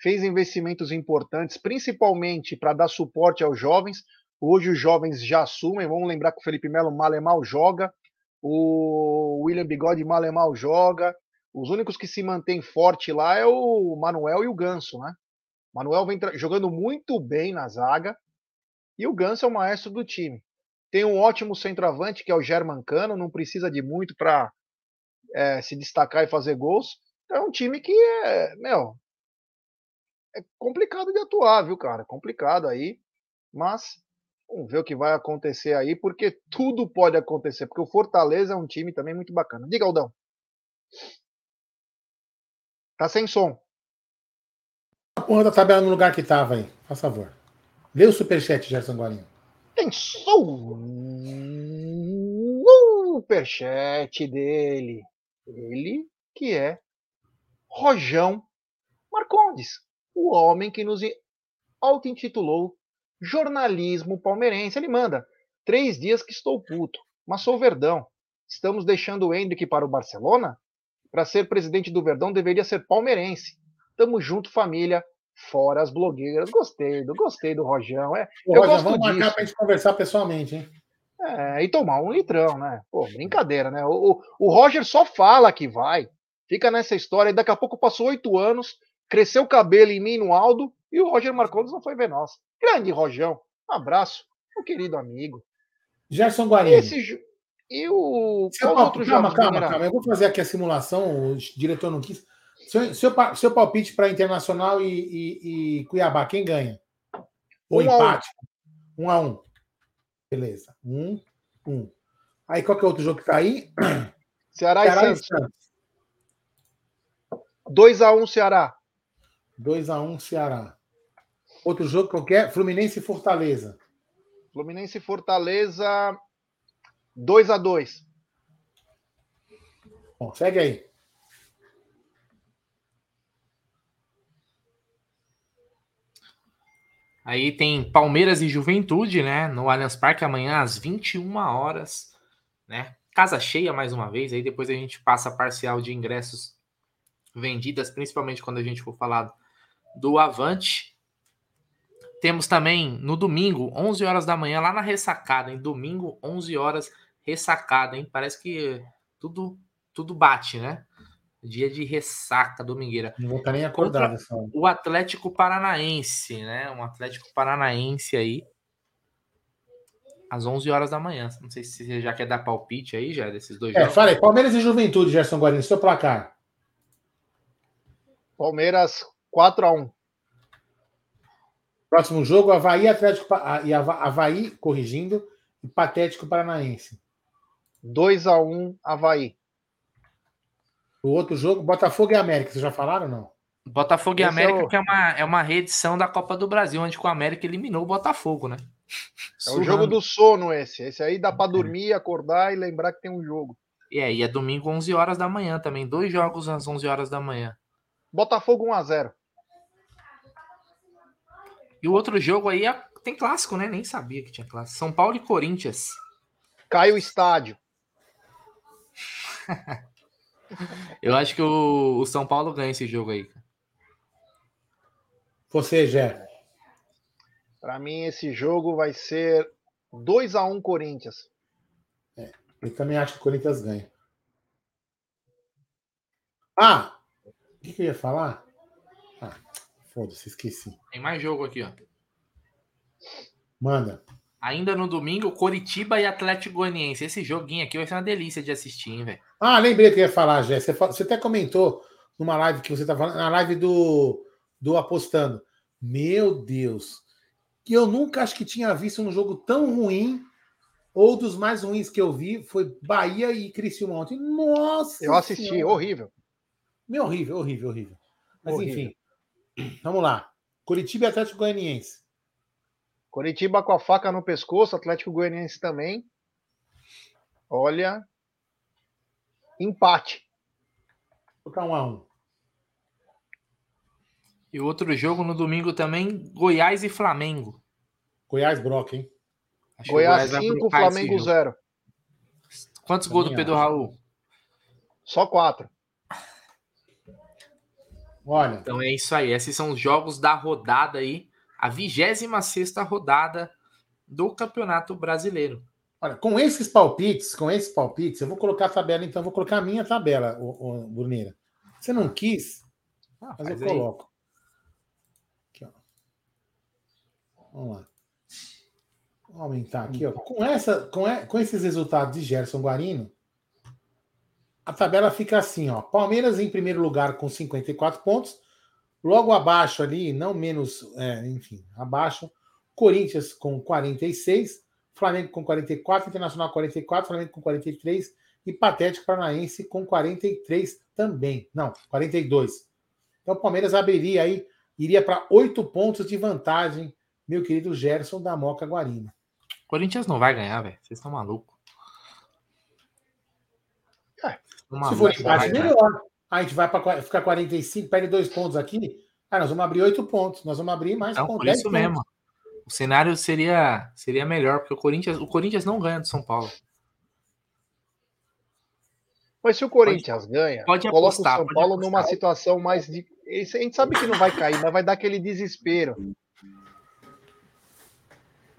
fez investimentos importantes, principalmente para dar suporte aos jovens. Hoje os jovens já assumem, vamos lembrar que o Felipe Melo mal joga, o William Bigode mal joga. Os únicos que se mantêm forte lá é o Manuel e o Ganso, né? O Manuel vem jogando muito bem na zaga e o Ganso é o maestro do time. Tem um ótimo centroavante, que é o German Cano, não precisa de muito para é, se destacar e fazer gols. É um time que é, meu, é complicado de atuar, viu, cara? Complicado aí. Mas vamos ver o que vai acontecer aí, porque tudo pode acontecer. Porque o Fortaleza é um time também muito bacana. Diga, Aldão. Tá sem som. A porra da tabela no lugar que tava aí, por favor. Lê o superchat, Gerson Guarinho tem superchat dele. Ele que é Rojão Marcondes, o homem que nos auto-intitulou jornalismo palmeirense. Ele manda: três dias que estou puto, mas sou Verdão. Estamos deixando o Hendrick para o Barcelona? Para ser presidente do Verdão deveria ser palmeirense. Tamo junto, família fora as blogueiras. Gostei, do, gostei do Rojão. É, eu Roger, vamos marcar para a gente conversar pessoalmente, hein? É, e tomar um litrão, né? Pô, brincadeira, né? O, o, o Roger só fala que vai, fica nessa história, e daqui a pouco passou oito anos, cresceu o cabelo em mim no Aldo, e o Roger Marcondes não foi ver nós. Grande Rojão, um abraço, meu querido amigo. Gerson Guarini. Esse, e o. Seu outro calma, calma, calma. Eu vou fazer aqui a simulação, o diretor não quis. Seu, seu, seu palpite para Internacional e, e, e, Cuiabá, quem ganha? Ou um empate? Um. um a um. Beleza. Um, um. Aí qual que é o outro jogo que tá aí? Ceará, Ceará e Santos. 2x1 um, Ceará. 2x1 um, Ceará. Outro jogo qualquer? Fluminense e Fortaleza. Fluminense e Fortaleza 2x2. Bom, segue aí. Aí tem Palmeiras e Juventude, né? No Allianz Parque amanhã às 21 horas, né? Casa cheia mais uma vez. Aí depois a gente passa a parcial de ingressos vendidas, principalmente quando a gente for falar do Avante. Temos também no domingo, 11 horas da manhã, lá na ressacada, em domingo, 11 horas, ressacada, hein? Parece que tudo tudo bate, né? Dia de ressaca domingueira. Não vou estar nem acordado. O Atlético Paranaense, né? Um Atlético Paranaense aí. Às 11 horas da manhã. Não sei se você já quer dar palpite aí, já, desses dois é, jogos. Falei, Palmeiras e Juventude, Gerson Guarani, seu placar. Palmeiras 4x1. Próximo jogo, Havaí, Atlético e Havaí, corrigindo, e Patético Paranaense. 2x1, Havaí. O outro jogo, Botafogo e América, vocês já falaram ou não? Botafogo e Esse América, é, o... que é uma, é uma reedição da Copa do Brasil, onde o América eliminou o Botafogo, né? É o jogo do sono esse. Esse aí dá para dormir, acordar e lembrar que tem um jogo. E é, e é domingo 11 horas da manhã também. Dois jogos às 11 horas da manhã. Botafogo 1 a 0 E o outro jogo aí é... tem clássico, né? Nem sabia que tinha clássico. São Paulo e Corinthians. Cai o estádio. Eu acho que o, o, São Paulo ganha esse jogo aí. Você, Jé. Para mim, esse jogo vai ser 2 a 1 Corinthians. É, eu também acho que o Corinthians ganha. Ah! O que, que eu ia falar? Foda-se, esqueci. Tem mais jogo aqui, ó. Manda. Ainda no domingo, Coritiba e Atlético Goianiense. Esse joguinho aqui vai ser uma delícia de assistir, hein, velho? Ah, lembrei que eu ia falar, Jé. Você, você até comentou numa live que você tá falando, na live do, do Apostando. Meu Deus. Que eu nunca acho que tinha visto um jogo tão ruim, ou dos mais ruins que eu vi, foi Bahia e Criciúma ontem. Nossa! Eu assisti, senhora. horrível. Meu, horrível, horrível, horrível. Mas horrível. enfim, vamos lá. Curitiba e Atlético Goianiense. Curitiba com a faca no pescoço, Atlético Goianiense também. Olha, empate. Ficar um a um. E outro jogo no domingo também, Goiás e Flamengo. Goiás broca, hein? Acho Goiás 5, Flamengo 0. Quantos gols do Pedro acho. Raul? Só quatro. Olha. Então é isso aí. Esses são os jogos da rodada aí. A 26 rodada do Campeonato Brasileiro. Olha, com esses palpites, com esses palpites, eu vou colocar a tabela, então, vou colocar a minha tabela, o, o Bruneira. Você não quis, ah, mas eu aí. coloco. Aqui, ó. Vamos lá. Vou aumentar aqui, ó. Com, essa, com, com esses resultados de Gerson Guarino, a tabela fica assim, ó. Palmeiras em primeiro lugar com 54 pontos. Logo abaixo ali, não menos, é, enfim, abaixo, Corinthians com 46, Flamengo com 44, Internacional 44, Flamengo com 43 e Patético Paranaense com 43 também. Não, 42. Então o Palmeiras abriria aí, iria para oito pontos de vantagem, meu querido Gerson da Moca Guarina. Corinthians não vai ganhar, velho. Vocês estão malucos. É, se for empate, melhor. a gente vai para ficar 45, perde dois pontos aqui. Ah, nós vamos abrir oito pontos. Nós vamos abrir mais pontos. Por isso pontos. mesmo. O cenário seria, seria melhor, porque o Corinthians, o Corinthians não ganha do São Paulo. Mas se o Corinthians pode, ganha, pode coloca apostar, o São Paulo apostar. numa situação mais de. A gente sabe que não vai cair, mas vai dar aquele desespero.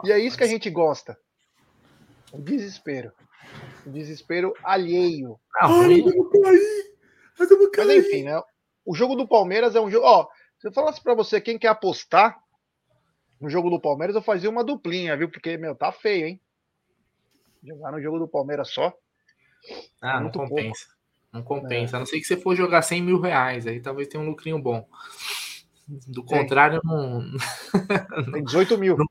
E é isso que a gente gosta. O desespero. O desespero alheio. Ai, cair. Vamos cair. Mas enfim, né? O jogo do Palmeiras é um jogo. Ó, se eu falasse para você quem quer apostar, no jogo do Palmeiras, eu fazia uma duplinha, viu? Porque, meu, tá feio, hein? Jogar no jogo do Palmeiras só. Ah, não compensa. Pouco. Não compensa. É. A não ser que você for jogar 100 mil reais, aí talvez tenha um lucrinho bom. Do Tem. contrário, não. Tem 18 mil. Não,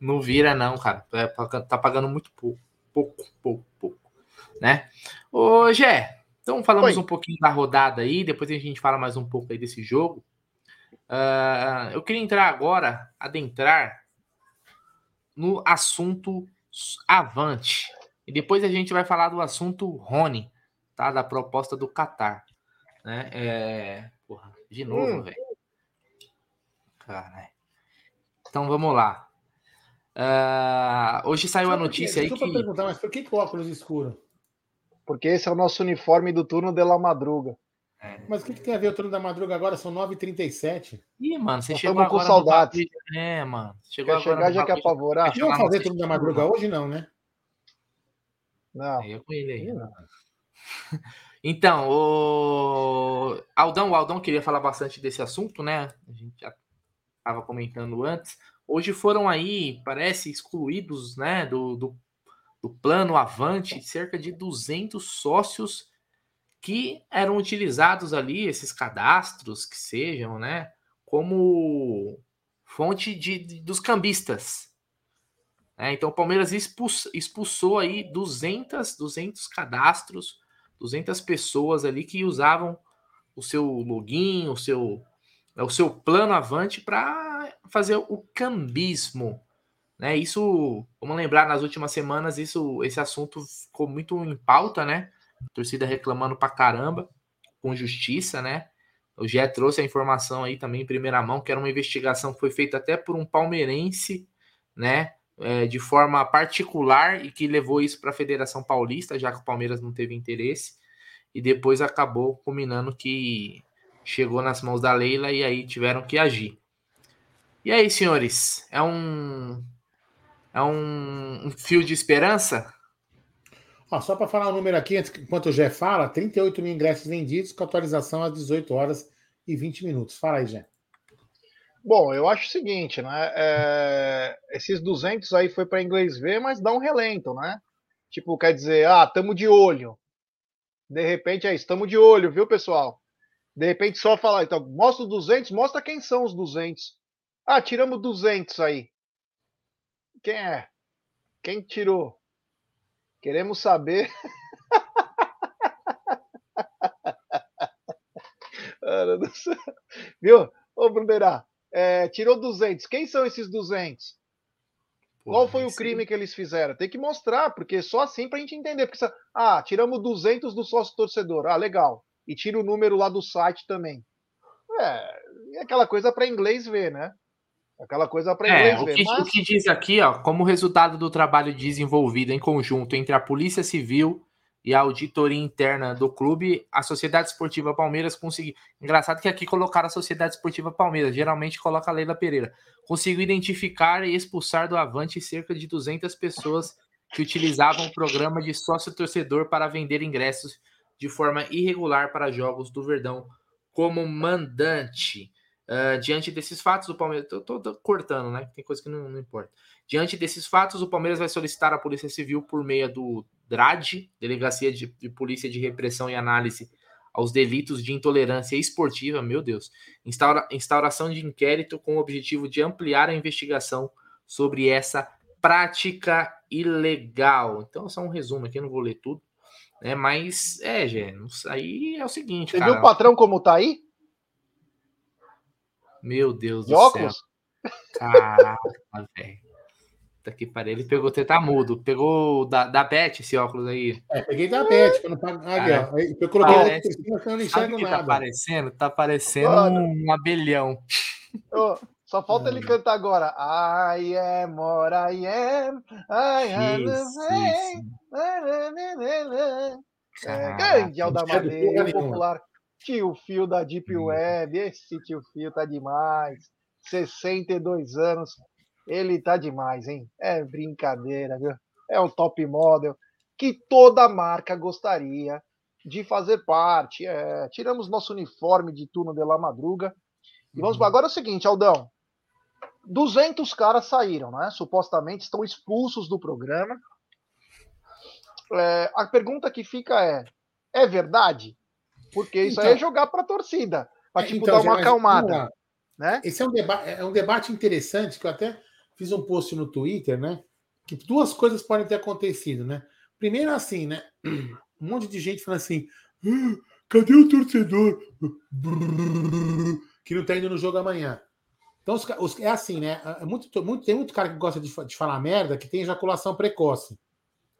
não vira, não, cara. É, tá pagando muito pouco. Pouco, pouco, pouco. Né? Ô, Gé, então falamos Oi. um pouquinho da rodada aí, depois a gente fala mais um pouco aí desse jogo. Uh, eu queria entrar agora, adentrar no assunto Avante. E depois a gente vai falar do assunto Rony, tá? Da proposta do Qatar. Né? É... Porra, de novo, hum. velho. Caralho. Então vamos lá. Uh, hoje saiu a notícia aí que. perguntar, mas por que, que o óculos escuro? Porque esse é o nosso uniforme do turno de la madruga. É. Mas o que, que, tem a ver o turno da madruga agora? São 9h37. Ih, mano, você Nós chegou agora. com saudade. É, mano. Chegou quer chegar já quer apavorar? Não vamos fazer turno da madruga hoje, não, né? Não. Eu com ele aí. Não. Então, o Aldão, o Aldão queria falar bastante desse assunto, né? A gente já estava comentando antes. Hoje foram aí, parece, excluídos, né, do, do, do plano Avante, cerca de 200 sócios que eram utilizados ali, esses cadastros que sejam, né, como fonte de, de dos cambistas. É, então o Palmeiras expulsou, expulsou aí 200, 200 cadastros, 200 pessoas ali que usavam o seu login, o seu, o seu plano avante para fazer o cambismo. Né? Isso, vamos lembrar, nas últimas semanas, isso, esse assunto ficou muito em pauta, né? A torcida reclamando pra caramba, com justiça, né? O Gé trouxe a informação aí também em primeira mão, que era uma investigação que foi feita até por um palmeirense, né? É, de forma particular e que levou isso para a Federação Paulista, já que o Palmeiras não teve interesse, e depois acabou culminando que chegou nas mãos da Leila e aí tiveram que agir. E aí, senhores, é um é um, um fio de esperança? Ó, só para falar o número aqui, enquanto o Jé fala, 38 mil ingressos vendidos com atualização às 18 horas e 20 minutos. Fala aí, Jé. Bom, eu acho o seguinte, né? É, esses 200 aí foi para inglês ver, mas dá um relento, né? Tipo, quer dizer, ah, tamo de olho. De repente é isso, tamo de olho, viu, pessoal? De repente só falar, então, mostra os 200, mostra quem são os 200. Ah, tiramos 200 aí. Quem é? Quem tirou? Queremos saber. Viu? Ô, Brunerá, é, tirou 200. Quem são esses 200? Qual foi o crime que eles fizeram? Tem que mostrar, porque só assim para a gente entender. Porque, ah, tiramos 200 do sócio torcedor. Ah, legal. E tira o número lá do site também. É, é aquela coisa para inglês ver, né? Aquela coisa para é, inglês ver. Mas... O que diz aqui, ó, como resultado do trabalho desenvolvido em conjunto entre a Polícia Civil e a auditoria interna do clube, a Sociedade Esportiva Palmeiras conseguiu. Engraçado que aqui colocaram a Sociedade Esportiva Palmeiras, geralmente coloca a Leila Pereira. Conseguiu identificar e expulsar do Avante cerca de 200 pessoas que utilizavam o programa de sócio-torcedor para vender ingressos de forma irregular para jogos do Verdão como mandante. Uh, diante desses fatos, o Palmeiras. Tô, tô, tô, cortando, né? Tem coisa que não, não, importa. Diante desses fatos, o Palmeiras vai solicitar à Polícia Civil por meio do DRAD, Delegacia de, de Polícia de Repressão e Análise aos Delitos de Intolerância Esportiva, meu Deus, instaura, instauração de inquérito com o objetivo de ampliar a investigação sobre essa prática ilegal. Então, só um resumo aqui, eu não vou ler tudo. Né, mas, é, Gê, aí é o seguinte. Você cara, viu o patrão como tá aí? Meu Deus de do óculos? céu. Caraca, velho. Tá que pariu. Ele pegou tá mudo. Pegou da, da Beth esse óculos aí. É, peguei da Beth. Quando tá... Aqui, ó. Eu coloquei Parece... outro, eu não enxergo tá nada. Tá parecendo? Tá parecendo um abelhão. Oh, só falta ele cantar agora. I am what I am. I am é, grande Aldamadeira, popular Tio Fio da Deep Web, esse tio Fio tá demais. 62 anos, ele tá demais, hein? É brincadeira, viu? É um top model que toda marca gostaria de fazer parte. É, tiramos nosso uniforme de turno de La Madruga. E vamos uhum. agora é o seguinte, Aldão. 200 caras saíram, né? Supostamente estão expulsos do programa. É, a pergunta que fica é: é verdade? Porque isso então, aí é jogar para a torcida, para tipo, então, dar uma acalmada. Né? Esse é um, deba é um debate interessante que eu até fiz um post no Twitter, né? Que duas coisas podem ter acontecido, né? Primeiro, assim, né? Um monte de gente falando assim: ah, cadê o torcedor? Que não tá indo no jogo amanhã. Então, os, os, é assim, né? É muito, muito, tem muito cara que gosta de, de falar merda que tem ejaculação precoce.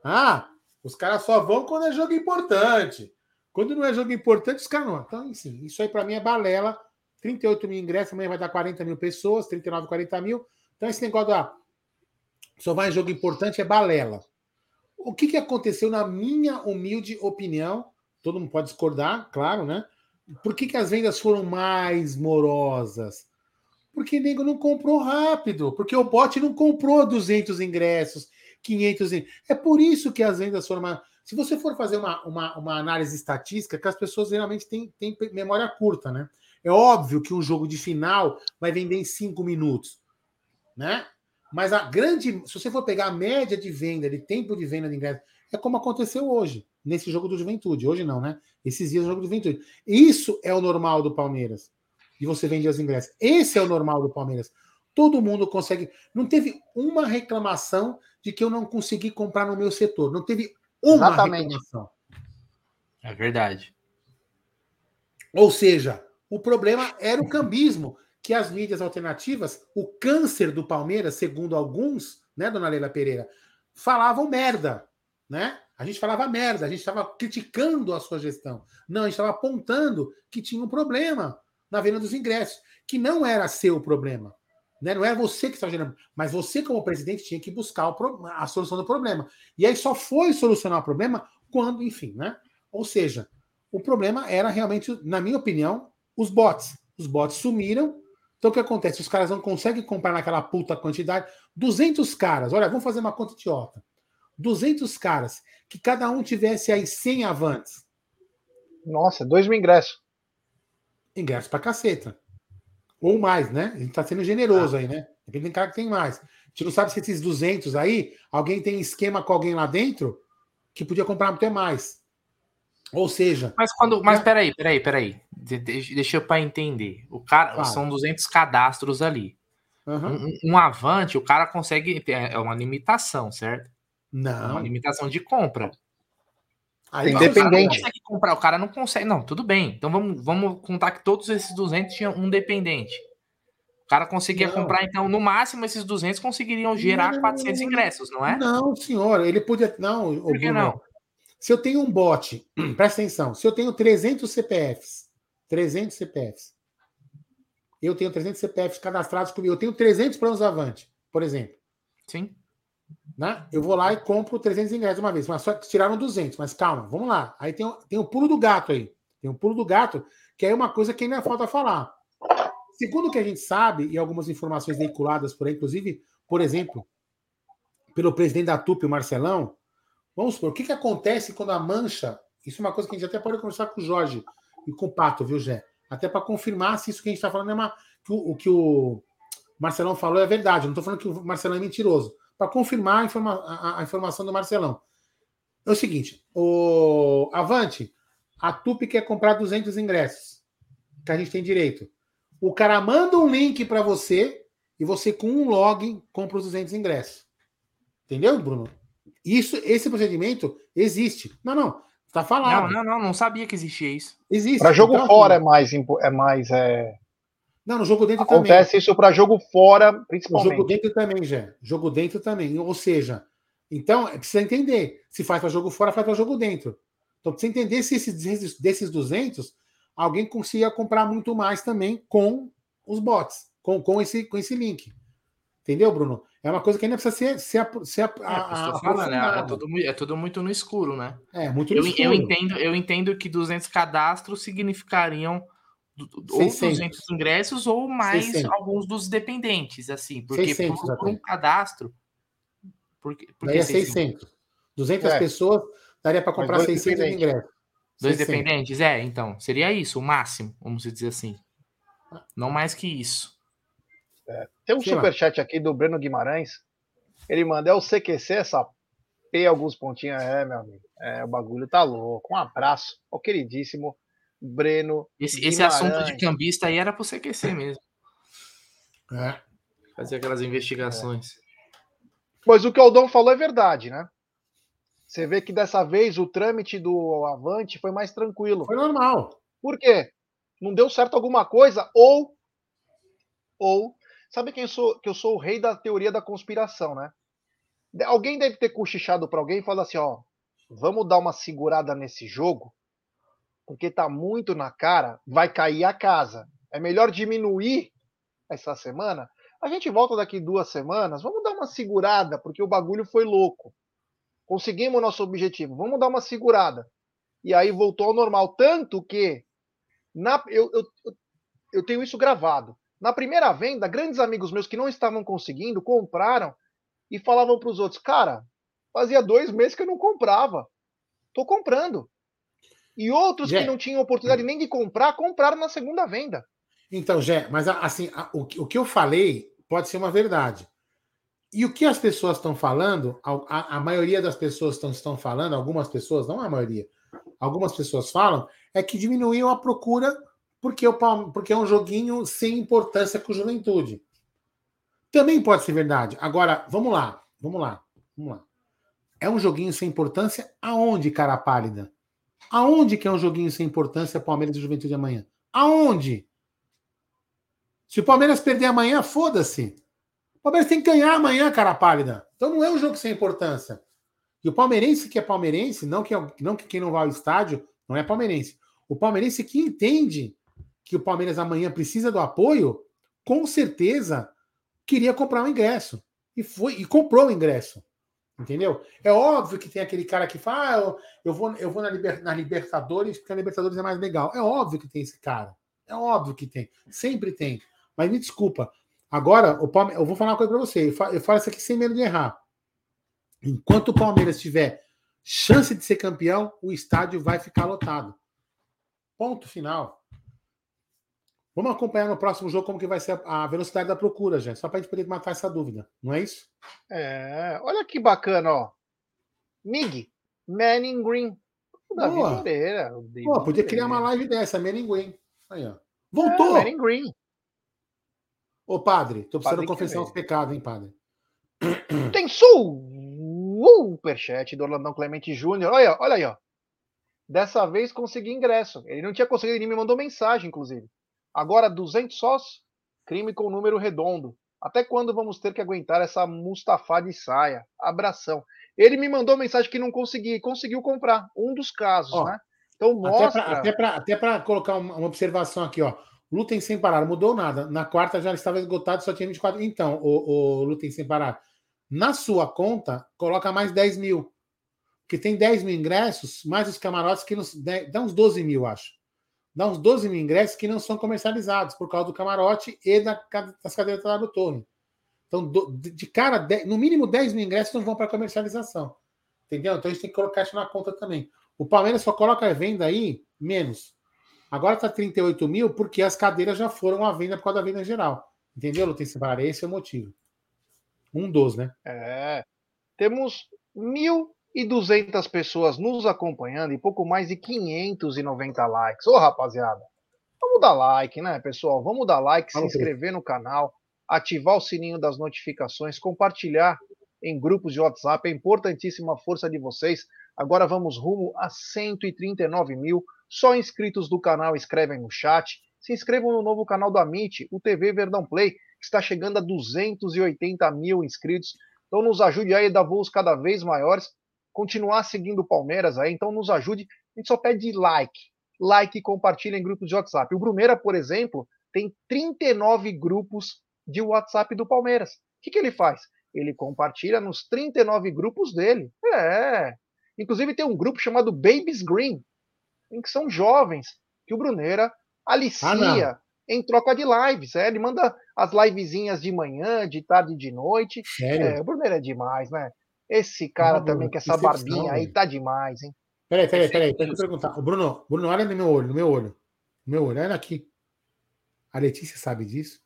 Ah, os caras só vão quando é jogo importante. Quando não é jogo importante, os caras não. Então, isso aí para mim é balela. 38 mil ingressos, amanhã vai dar 40 mil pessoas, 39, 40 mil. Então, esse negócio da só vai em jogo importante é balela. O que, que aconteceu, na minha humilde opinião? Todo mundo pode discordar, claro, né? Por que, que as vendas foram mais morosas? Porque nego não comprou rápido, porque o bot não comprou 200 ingressos, 500 ingressos. É por isso que as vendas foram mais. Se você for fazer uma, uma, uma análise estatística, que as pessoas geralmente têm, têm memória curta, né? É óbvio que um jogo de final vai vender em cinco minutos, né? Mas a grande, se você for pegar a média de venda, de tempo de venda de ingresso, é como aconteceu hoje, nesse jogo do Juventude. Hoje não, né? Esses dias no jogo do Juventude. Isso é o normal do Palmeiras. E você vende as ingressos. Esse é o normal do Palmeiras. Todo mundo consegue. Não teve uma reclamação de que eu não consegui comprar no meu setor. Não teve uma Exatamente. reclamação. É verdade. Ou seja, o problema era o cambismo, que as mídias alternativas, o câncer do Palmeiras, segundo alguns, né, dona Leila Pereira, falavam merda, né? A gente falava merda, a gente estava criticando a sua gestão. Não, a gente estava apontando que tinha um problema na venda dos ingressos, que não era seu problema. Né? Não era você que estava gerando, mas você, como presidente, tinha que buscar a solução do problema. E aí só foi solucionar o problema quando, enfim, né? Ou seja, o problema era realmente, na minha opinião, os bots. Os bots sumiram. Então o que acontece? Os caras não conseguem comprar naquela puta quantidade. 200 caras, olha, vamos fazer uma conta idiota. 200 caras, que cada um tivesse aí 100 avantes. Nossa, 2 mil ingressos. Ingressos pra caceta. Ou mais, né? A gente tá sendo generoso ah. aí, né? Depende tem cara que tem mais. A gente não sabe se esses 200 aí, alguém tem esquema com alguém lá dentro que podia comprar até mais. Ou seja. Mas quando. Mas peraí, peraí, peraí. De, de, deixa eu para entender. O cara. Claro. São 200 cadastros ali. Uhum. Um, um, avante, o cara consegue. É uma limitação, certo? Não. É uma limitação de compra. Aí, Independente. O cara, comprar, o cara não consegue. Não, tudo bem. Então vamos, vamos contar que todos esses 200 tinham um dependente. O cara conseguia não. comprar, então, no máximo, esses 200 conseguiriam gerar não, 400 ingressos, não é? Não, senhor. Ele podia. Não, Por que não? Se eu tenho um bot, presta atenção, se eu tenho 300 CPFs, 300 CPFs, eu tenho 300 CPFs cadastrados comigo, eu tenho 300 planos avante, por exemplo. Sim. Né? Eu vou lá e compro 300 ingressos uma vez, mas só tiraram 200, mas calma, vamos lá. Aí tem, tem o pulo do gato aí. Tem o pulo do gato, que é uma coisa que ainda falta falar. Segundo o que a gente sabe, e algumas informações veiculadas por aí, inclusive, por exemplo, pelo presidente da TUP, o Marcelão, Vamos supor, o que, que acontece quando a mancha. Isso é uma coisa que a gente até pode conversar com o Jorge e com o Pato, viu, Jé? Até para confirmar se isso que a gente está falando é uma. Que o, o, que o Marcelão falou é verdade. Eu não estou falando que o Marcelão é mentiroso. Para confirmar a, informa, a, a, informação do Marcelão. É o seguinte: o Avante, a TUP quer comprar 200 ingressos, que a gente tem direito. O cara manda um link para você e você, com um login, compra os 200 ingressos. Entendeu, Bruno? Isso, esse procedimento existe. Não, não. Está falado. Não, não, não, não sabia que existia isso. Existe. Para jogo então, fora assim, é mais é mais é... Não, no jogo dentro Acontece também. Acontece isso para jogo fora, principalmente. No jogo dentro também, já. Jogo dentro também. Ou seja, então é precisa entender. Se faz para jogo fora, faz para jogo dentro. Então precisa entender se esses, desses 200 alguém consiga comprar muito mais também com os bots, com, com, esse, com esse link. Entendeu, Bruno? É uma coisa que ainda precisa ser, ser, ser a, a, a falando, é, é, tudo, é tudo muito no escuro, né? É, muito no eu, escuro. Eu entendo, eu entendo que 200 cadastros significariam ou 200 ingressos ou mais 600. alguns dos dependentes, assim, porque 600, por, por, um cadastro... Porque, porque daria 600. 600. 200 é. pessoas daria para comprar 600 ingressos. Dois 600. dependentes? É, então, seria isso, o máximo, vamos dizer assim. Não mais que isso. É, tem um superchat aqui do Breno Guimarães. Ele manda, é o CQC essa P alguns pontinhos. É, meu amigo. É, o bagulho tá louco. Um abraço ao queridíssimo Breno. Esse, esse assunto de cambista aí era pro CQC mesmo. É. Fazer aquelas investigações. É. Mas o que o Aldão falou é verdade, né? Você vê que dessa vez o trâmite do Avante foi mais tranquilo. Foi normal. Por quê? Não deu certo alguma coisa ou ou Sabe quem eu sou? Que eu sou o rei da teoria da conspiração, né? Alguém deve ter cochichado para alguém e falado assim, ó, vamos dar uma segurada nesse jogo, porque tá muito na cara, vai cair a casa. É melhor diminuir essa semana. A gente volta daqui duas semanas, vamos dar uma segurada, porque o bagulho foi louco. Conseguimos o nosso objetivo, vamos dar uma segurada. E aí voltou ao normal. Tanto que na, eu, eu, eu tenho isso gravado. Na primeira venda, grandes amigos meus que não estavam conseguindo compraram e falavam para os outros: Cara, fazia dois meses que eu não comprava. Tô comprando. E outros Gé. que não tinham oportunidade nem de comprar, compraram na segunda venda. Então, Jé, mas assim, o, o que eu falei pode ser uma verdade. E o que as pessoas estão falando, a, a maioria das pessoas estão, estão falando, algumas pessoas, não a maioria, algumas pessoas falam, é que diminuiu a procura porque, o porque é um joguinho sem importância com juventude. Também pode ser verdade. Agora, vamos lá, vamos lá, vamos lá. É um joguinho sem importância aonde, cara pálida? Aonde que é um joguinho sem importância Palmeiras e Juventude amanhã? Aonde? Se o Palmeiras perder amanhã, foda-se. Palmeiras tem que ganhar amanhã, cara pálida. Então não é um jogo sem importância. E o palmeirense que é palmeirense, não que, não que quem não vai ao estádio, não é palmeirense. O palmeirense que entende que o Palmeiras amanhã precisa do apoio, com certeza queria comprar um ingresso. E foi e comprou o ingresso. Entendeu? É óbvio que tem aquele cara que fala, ah, eu, eu vou, eu vou na, Liber, na Libertadores, porque a Libertadores é mais legal. É óbvio que tem esse cara. É óbvio que tem. Sempre tem. Mas me desculpa. Agora, o Palmeiras, eu vou falar uma coisa para você. Eu falo, eu falo isso aqui sem medo de errar. Enquanto o Palmeiras tiver chance de ser campeão, o estádio vai ficar lotado. Ponto final. Vamos acompanhar no próximo jogo como que vai ser a velocidade da procura, gente, só para a gente poder matar essa dúvida, não é isso? É, olha que bacana, ó. Mig, Man in Green. Davi Moreira. Pô, podia criar uma live dessa, Man in Green. Aí, ó. Voltou! É, Man in Green. Ô, padre, tô precisando padre confessar os pecados, hein, padre? Tem superchat do Orlandão Clemente Júnior. Olha, olha aí, ó. Dessa vez consegui ingresso. Ele não tinha conseguido, ele me mandou mensagem, inclusive. Agora 200 sós, crime com número redondo. Até quando vamos ter que aguentar essa Mustafa de saia? Abração. Ele me mandou mensagem que não consegui, conseguiu comprar. Um dos casos, ó, né? Então mostra. Até para colocar uma, uma, observação aqui, ó. Lutem sem parar, mudou nada. Na quarta já estava esgotado, só tinha 24. Então, o, o Lutem sem parar. Na sua conta, coloca mais 10 mil. Porque tem 10 mil ingressos, mais os camarotes que nos, dá uns 12 mil, acho dá uns 12 mil ingressos que não são comercializados por causa do camarote e da, das cadeiras do torno. Então, do, de cara, no mínimo 10 mil ingressos não vão para comercialização. Entendeu? Então a gente tem que colocar isso na conta também. O Palmeiras só coloca a venda aí menos. Agora está 38 mil porque as cadeiras já foram à venda por causa da venda geral. Entendeu, Lutense? Esse é o motivo. Um dos, né? É. Temos mil e 200 pessoas nos acompanhando e pouco mais de 590 likes. Ô, rapaziada, vamos dar like, né, pessoal? Vamos dar like, se inscrever no canal, ativar o sininho das notificações, compartilhar em grupos de WhatsApp. É importantíssima a força de vocês. Agora vamos rumo a 139 mil. Só inscritos do canal escrevem no chat. Se inscrevam no novo canal da Amit, o TV Verdão Play, que está chegando a 280 mil inscritos. Então nos ajude aí a dar voos cada vez maiores continuar seguindo o Palmeiras aí, então nos ajude. A gente só pede like. Like e compartilha em grupos de WhatsApp. O Brumeira, por exemplo, tem 39 grupos de WhatsApp do Palmeiras. O que, que ele faz? Ele compartilha nos 39 grupos dele. É. Inclusive tem um grupo chamado Babies Green, em que são jovens, que o Bruneira alicia ah, em troca de lives. É, ele manda as livezinhas de manhã, de tarde e de noite. Sério? É, o Bruneira é demais, né? Esse cara também, com essa barbinha aí, tá demais, hein? Peraí, peraí, peraí, deixa eu perguntar. O Bruno, Bruno, olha no meu olho, no meu olho. No meu olho, olha aqui. A Letícia sabe disso?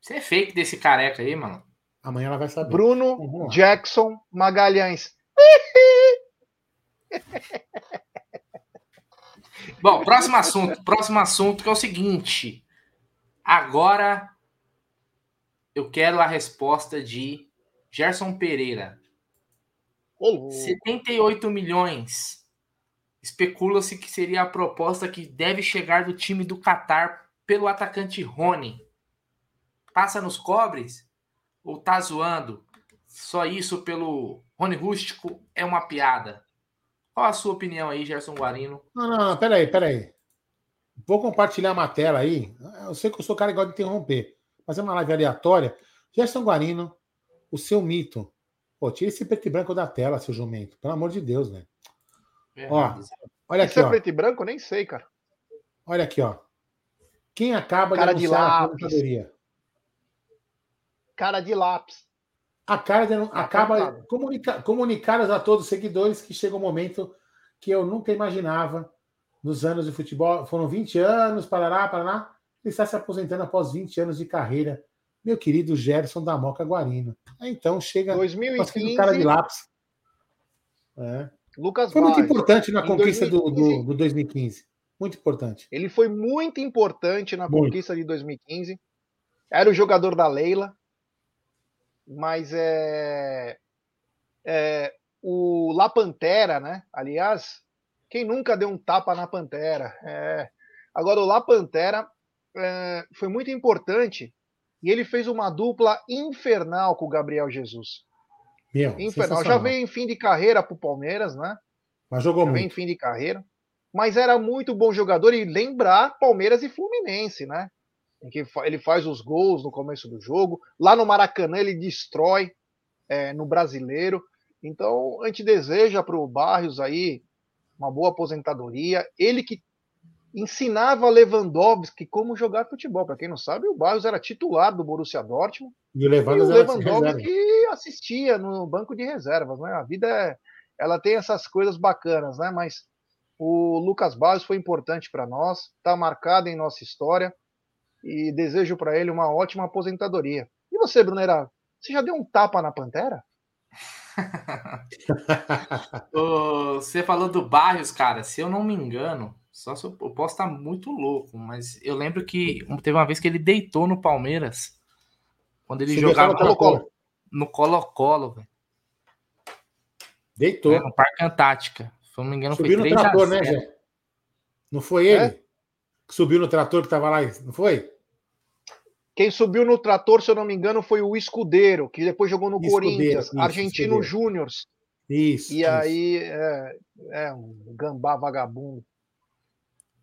Você é fake desse careca aí, mano. Amanhã ela vai saber. Bruno Jackson Magalhães. Bom, próximo assunto. Próximo assunto que é o seguinte. Agora eu quero a resposta de Gerson Pereira. 78 milhões. Especula-se que seria a proposta que deve chegar do time do Qatar pelo atacante Rony. Passa nos cobres? Ou tá zoando? Só isso pelo Rony Rústico é uma piada. Qual a sua opinião aí, Gerson Guarino? Não, não, não, peraí, peraí. Vou compartilhar uma tela aí. Eu sei que eu sou o cara que gosta de interromper, mas é uma live aleatória. Gerson Guarino, o seu mito. Pô, tira esse preto e branco da tela, seu jumento. Pelo amor de Deus, né? ó, olha aqui, é ó. preto e branco? Nem sei, cara. Olha aqui, ó. Quem acaba cara de lápis. Cara de lápis. A cara de, tá acaba comunica, comunicadas a todos os seguidores que chega um momento que eu nunca imaginava nos anos de futebol. Foram 20 anos, parará, parará. Ele está se aposentando após 20 anos de carreira meu querido Gerson da Moca Guarino. Então chega 2015, cara de lápis. É. Lucas foi muito importante na conquista 2015, do, do, do 2015. Muito importante. Ele foi muito importante na muito. conquista de 2015. Era o jogador da Leila. Mas é, é o La Pantera, né? Aliás, quem nunca deu um tapa na Pantera? É. Agora, o La Pantera é, foi muito importante E ele fez uma dupla infernal com o Gabriel Jesus. Meu, infernal. Já veio em fim de carreira para o Palmeiras, né? Mas jogou Já muito. Veio em fim de carreira. Mas era muito bom jogador e lembrar Palmeiras e Fluminense, né? Em que ele faz os gols no começo do jogo. Lá no Maracanã ele destrói é, no brasileiro. Então, a gente deseja para o Barrios aí uma boa aposentadoria. Ele que ensinava Lewandowski como jogar futebol. Para quem não sabe, o Barrios era titular do Borussia Dortmund. E o Lewandowski, e o Lewandowski assistia no banco de reservas. Né? A vida é, ela tem essas coisas bacanas, né? Mas o Lucas Barrios foi importante para nós, está marcado em nossa história e desejo para ele uma ótima aposentadoria. E você, Brunera, você já deu um tapa na Pantera? você falou do Barrios, cara. Se eu não me engano, só se eu, eu posso estar muito louco, mas eu lembro que teve uma vez que ele deitou no Palmeiras quando ele jogava no Colo-Colo. No Colo-Colo, velho. Deitou. É, no Parque Antártica. Se não me engano, Subiu foi no trator, né, Jé? Não foi ele? É? Que subiu no trator que tava lá, não foi? Quem subiu no trator, se eu não me engano, foi o Escudeiro, que depois jogou no Escudeiro, Corinthians, isso, Argentino Júnior. Isso. E isso. aí é, é, um gambá vagabundo.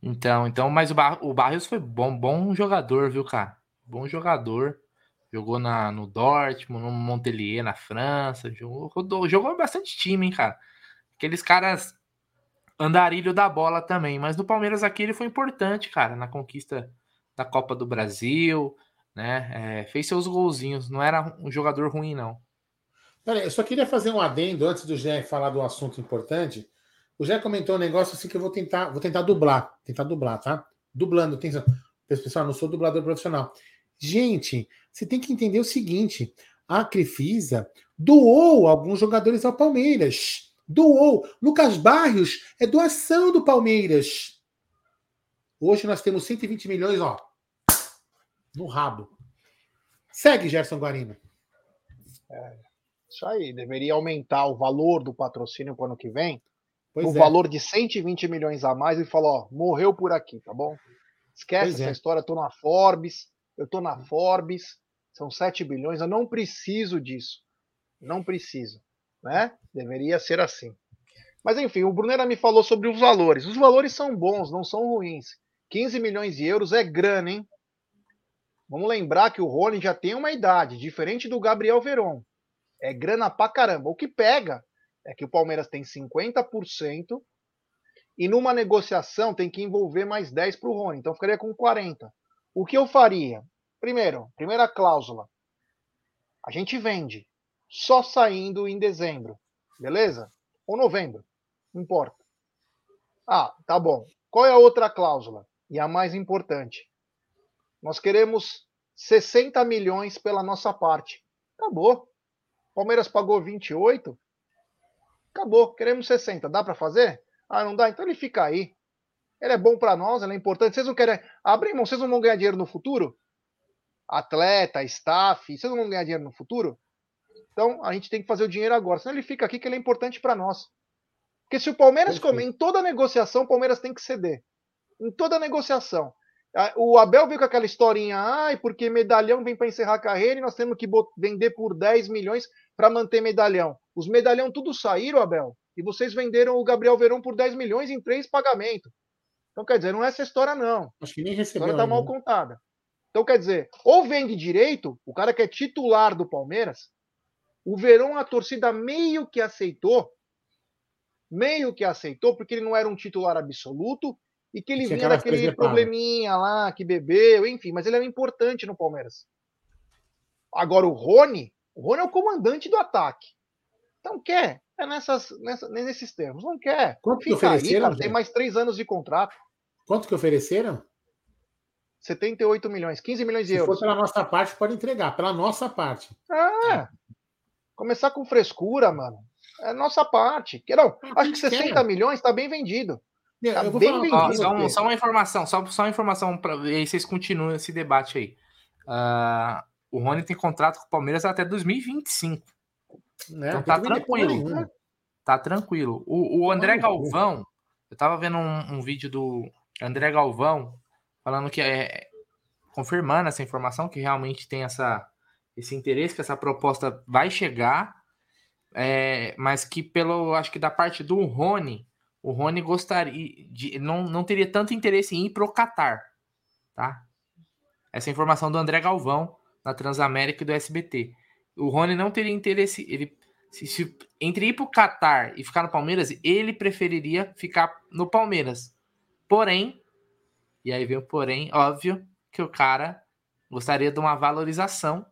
Então, então, mas o, Bar o Barrios foi bom, bom jogador, viu, cara? Bom jogador. Jogou na, no Dortmund, no Montpellier, na França. Jogou, jogou bastante time, hein, cara? Aqueles caras andarilho da bola também. Mas no Palmeiras aqui ele foi importante, cara, na conquista da Copa do Brasil, né? É, fez seus golzinhos. Não era um jogador ruim, não. Peraí, eu só queria fazer um adendo antes do Gé falar do assunto importante. O Gé comentou um negócio assim que eu vou tentar, vou tentar dublar, tentar dublar, tá? Dublando, atenção. Pessoal, não sou dublador profissional. Gente, você tem que entender o seguinte: a Crefisa doou alguns jogadores ao Palmeiras doou. Lucas Barrios é doação do Palmeiras. Hoje nós temos 120 milhões, ó, no rabo. Segue, Gerson Guarino. É, isso aí, deveria aumentar o valor do patrocínio para o ano que vem. Pois o é. valor de 120 milhões a mais e falou, ó, morreu por aqui, tá bom? Esquece pois essa é. história, eu tô na Forbes, eu tô na Forbes, são 7 bilhões, eu não preciso disso. Não preciso né? Deveria ser assim. Mas enfim, o Brunera me falou sobre os valores. Os valores são bons, não são ruins. 15 milhões de euros é grana, hein? Vamos lembrar que o Rony já tem uma idade, diferente do Gabriel Veron. É grana pra caramba. O que pega é que o Palmeiras tem 50% e numa negociação tem que envolver mais 10 para o Rony. Então ficaria com 40. O que eu faria? Primeiro, primeira cláusula. A gente vende só saindo em dezembro, beleza? Ou novembro, não importa. Ah, tá bom. Qual é a outra cláusula? E a mais importante. Nós queremos 60 milhões pela nossa parte. Acabou. Palmeiras pagou 28. Acabou. Queremos 60. Dá para fazer? Ah, não dá? Então ele fica aí. Ele é bom para nós, ele é importante. Vocês não querem. Abre mão, vocês não vão ganhar dinheiro no futuro? Atleta, staff, vocês não vão ganhar dinheiro no futuro? Então a gente tem que fazer o dinheiro agora. Senão ele fica aqui que ele é importante para nós. Porque se o Palmeiras comer, em toda negociação, o Palmeiras tem que ceder. Em toda negociação. O Abel veio com aquela historinha, ai, porque medalhão vem para encerrar a carreira e nós temos que vender por 10 milhões para manter medalhão. Os medalhão tudo saíram, Abel, e vocês venderam o Gabriel Verão por 10 milhões em três pagamentos. Então, quer dizer, não é essa história, não. Acho que nem recebeu. A história está mal contada. Então, quer dizer, ou vende direito, o cara que é titular do Palmeiras, o Verão, a torcida meio que aceitou, meio que aceitou, porque ele não era um titular absoluto e que ele vinha daquele probleminha lá, que bebeu, enfim, mas ele era importante no Palmeiras. Agora o Rony, o Rony é o comandante do ataque. Então quer, é nessas, nessas, nesses termos. Não quer. Quanto Fica que ofereceram? Aí, cara, tem mais três anos de contrato. Quanto que ofereceram? 78 milhões, 15 milhões de Se euros. Se for pela nossa parte, pode entregar. Pela nossa parte. Ah, é. Começar com frescura, mano. É nossa parte. Não, acho que 60 milhões está bem vendido. Tá bem falar, vendido. Ó, só, um, só, uma informação, só, só uma informação para aí vocês continuam esse debate aí. Uh, o Rony tem contrato com o Palmeiras até 2025. Né? Então tá tranquilo. Tá tranquilo. O, o André Galvão, eu tava vendo um, um, vídeo do André Galvão falando que é, confirmando essa informação, que realmente tem essa, esse interesse, que essa proposta vai chegar, é, mas que pelo, acho que da parte do Rony, o Rony gostaria de, não, não teria tanto interesse em ir para o Qatar, tá? Essa informação do André Galvão, na Transamérica e do SBT. O Rony não teria interesse, ele se, se, entre ir para o Qatar e ficar no Palmeiras, ele preferiria ficar no Palmeiras. Porém, e aí vem o porém, óbvio, que o cara gostaria de uma valorização,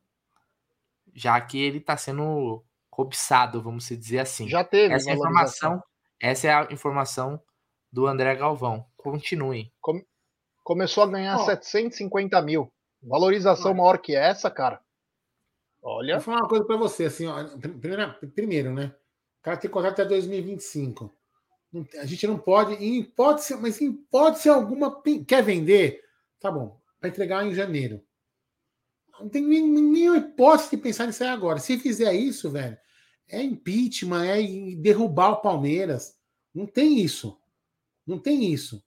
já que ele está sendo cobiçado, vamos dizer assim. Já teve essa informação. Essa é a informação do André Galvão. Continue. Come, começou a ganhar oh. 750 mil. Valorização maior que essa, cara. Olha. Vou falar uma coisa para você, assim, ó, primeiro, primeiro, né? O cara tem contrato até 2025. A gente não pode, em hipótese, mas em hipótese alguma, quer vender? Tá bom, para entregar em janeiro. Não tem nenhuma hipótese de pensar nisso aí agora. Se fizer isso, velho, é impeachment, é derrubar o Palmeiras. Não tem isso. Não tem isso.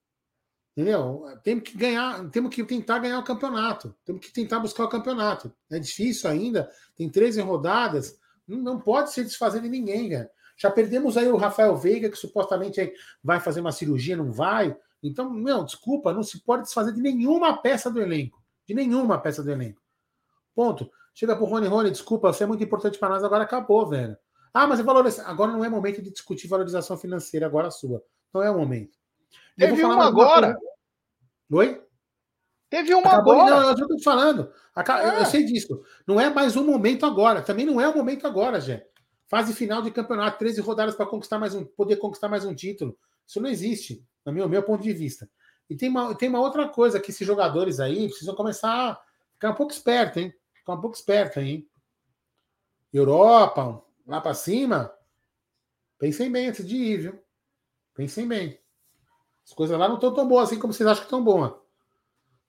Entendeu? Temos que ganhar, temos que tentar ganhar o campeonato. Temos que tentar buscar o campeonato. É difícil ainda, tem 13 rodadas. Não pode se desfazer de ninguém, velho. Já perdemos aí o Rafael Veiga, que supostamente vai fazer uma cirurgia, não vai. Então, não, desculpa, não se pode desfazer de nenhuma peça do elenco. De nenhuma peça do elenco. Ponto. Chega pro Rony Rony, desculpa, você é muito importante para nós, agora acabou, velho. Ah, mas é valorização. Agora não é momento de discutir valorização financeira, agora a sua. Não é o momento. Teve uma agora. Oi? Teve uma Acabou, agora. Não, eu estou falando. É. Eu sei disso. Não é mais um momento agora. Também não é o momento agora, Jé. Fase final de campeonato, 13 rodadas para conquistar mais um, poder conquistar mais um título. Isso não existe, no meu, meu ponto de vista. E tem uma, tem uma outra coisa que esses jogadores aí precisam começar a ficar um pouco esperto, hein? Ficar um pouco esperto aí, hein? Europa, lá para cima, pensem bem antes de ir, viu? Pensem bem. As coisas lá não estão tão boas assim como vocês acham que estão boas.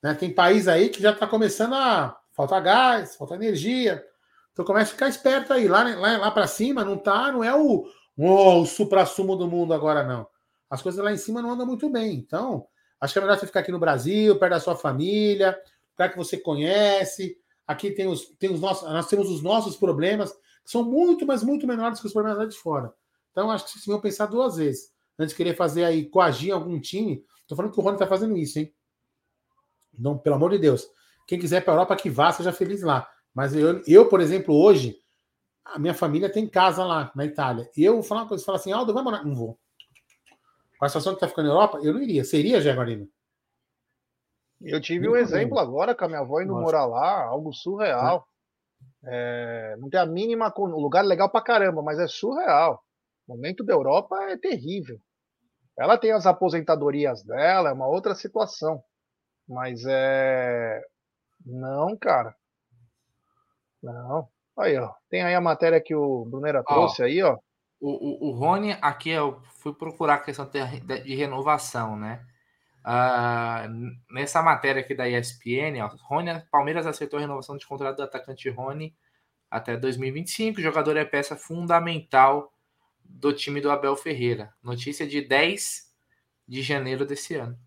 Né? Tem país aí que já está começando a faltar gás, falta energia. Então começa a ficar esperto aí. Lá, lá, lá para cima não tá, não é o, oh, o supra-sumo do mundo agora, não. As coisas lá em cima não andam muito bem. Então, acho que é melhor você ficar aqui no Brasil, perto da sua família, lugar que você conhece. Aqui tem os, tem os nossos, nós temos os nossos problemas, que são muito, mas muito menores que os problemas lá de fora. Então, acho que vocês vão pensar duas vezes antes de querer fazer aí, coagir algum time. Tô falando que o Rony tá fazendo isso, hein? Não, pelo amor de Deus. Quem quiser para a Europa, que vá, seja feliz lá. Mas eu, eu, por exemplo, hoje, a minha família tem casa lá na Itália. E eu vou falar uma coisa, falar assim, Aldo, vai morar? Não vou. Com a situação que tá ficando na Europa, eu não iria. Seria, Jaguarino? Eu tive um exemplo agora com a minha avó indo Nossa. morar lá, algo surreal. É, não tem a mínima. O lugar é legal pra caramba, mas é surreal. O momento da Europa é terrível. Ela tem as aposentadorias dela, é uma outra situação. Mas é. Não, cara. Não. Aí, ó. Tem aí a matéria que o Brunera trouxe ó, aí, ó. O, o, o Rony, aqui eu fui procurar a questão de, de renovação, né? Uh, nessa matéria aqui da ESPN, ó, Rony, Palmeiras aceitou a renovação de contrato do atacante Rony até 2025. O jogador é peça fundamental do time do Abel Ferreira. Notícia de 10 de janeiro desse ano.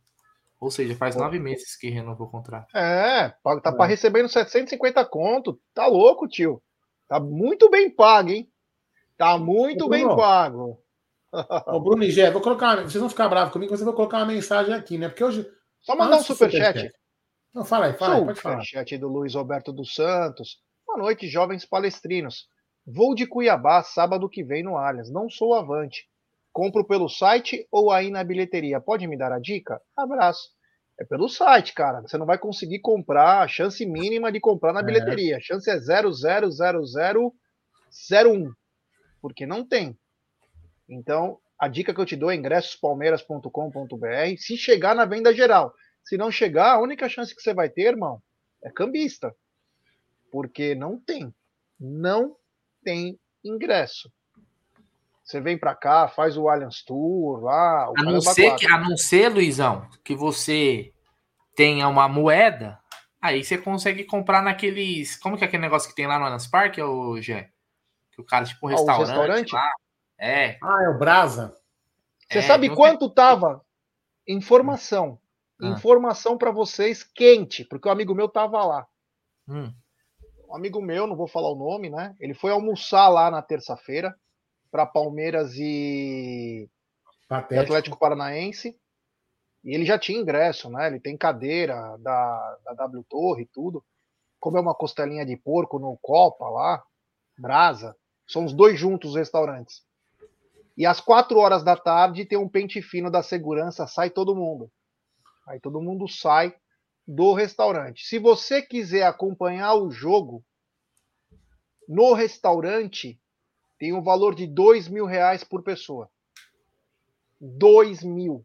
Ou seja, faz Pô. nove meses que renovou o contrato. É, tá é. recebendo 750 conto. Tá louco, tio. Tá muito bem pago, hein? Tá muito bem pago. Ô, Bruno e Gé, vou colocar. Vocês vão ficar bravos comigo, mas eu vou colocar uma mensagem aqui, né? Porque hoje. Só mandar um superchat. Super Não, fala aí, fala aí, pode falar. Superchat do Luiz Roberto dos Santos. Boa noite, jovens palestrinos. Vou de Cuiabá sábado que vem no Allianz. Não sou avante. Compro pelo site ou aí na bilheteria? Pode me dar a dica? Abraço. É pelo site, cara. Você não vai conseguir comprar. A chance mínima de comprar na é. bilheteria. A chance é 00001. Porque não tem. Então, a dica que eu te dou é ingressospalmeiras.com.br. Se chegar na venda geral. Se não chegar, a única chance que você vai ter, irmão, é cambista. Porque não tem. Não tem ingresso. Você vem para cá, faz o Allianz Tour lá. a, não ser que, a não ser, Luizão, que você tenha uma moeda, aí você consegue comprar naqueles. Como que é aquele negócio que tem lá no Allianz Parque, o Gé? Que o cara, tipo, um ah, restaurante, restaurante? Lá. É. Ah, é o Brasa. Você é, sabe quanto tem... tava? Informação. Ah. Informação para vocês quente, porque o amigo meu tava lá. Hum. Um amigo meu, não vou falar o nome, né? Ele foi almoçar lá na terça-feira para Palmeiras e... e Atlético Paranaense. E ele já tinha ingresso, né? Ele tem cadeira da, da W Torre e tudo. Comeu uma costelinha de porco no Copa lá, brasa. São os dois juntos os restaurantes. E às quatro horas da tarde tem um pente fino da segurança, sai todo mundo. Aí todo mundo sai do restaurante. Se você quiser acompanhar o jogo no restaurante, tem um valor de dois mil reais por pessoa. Dois mil.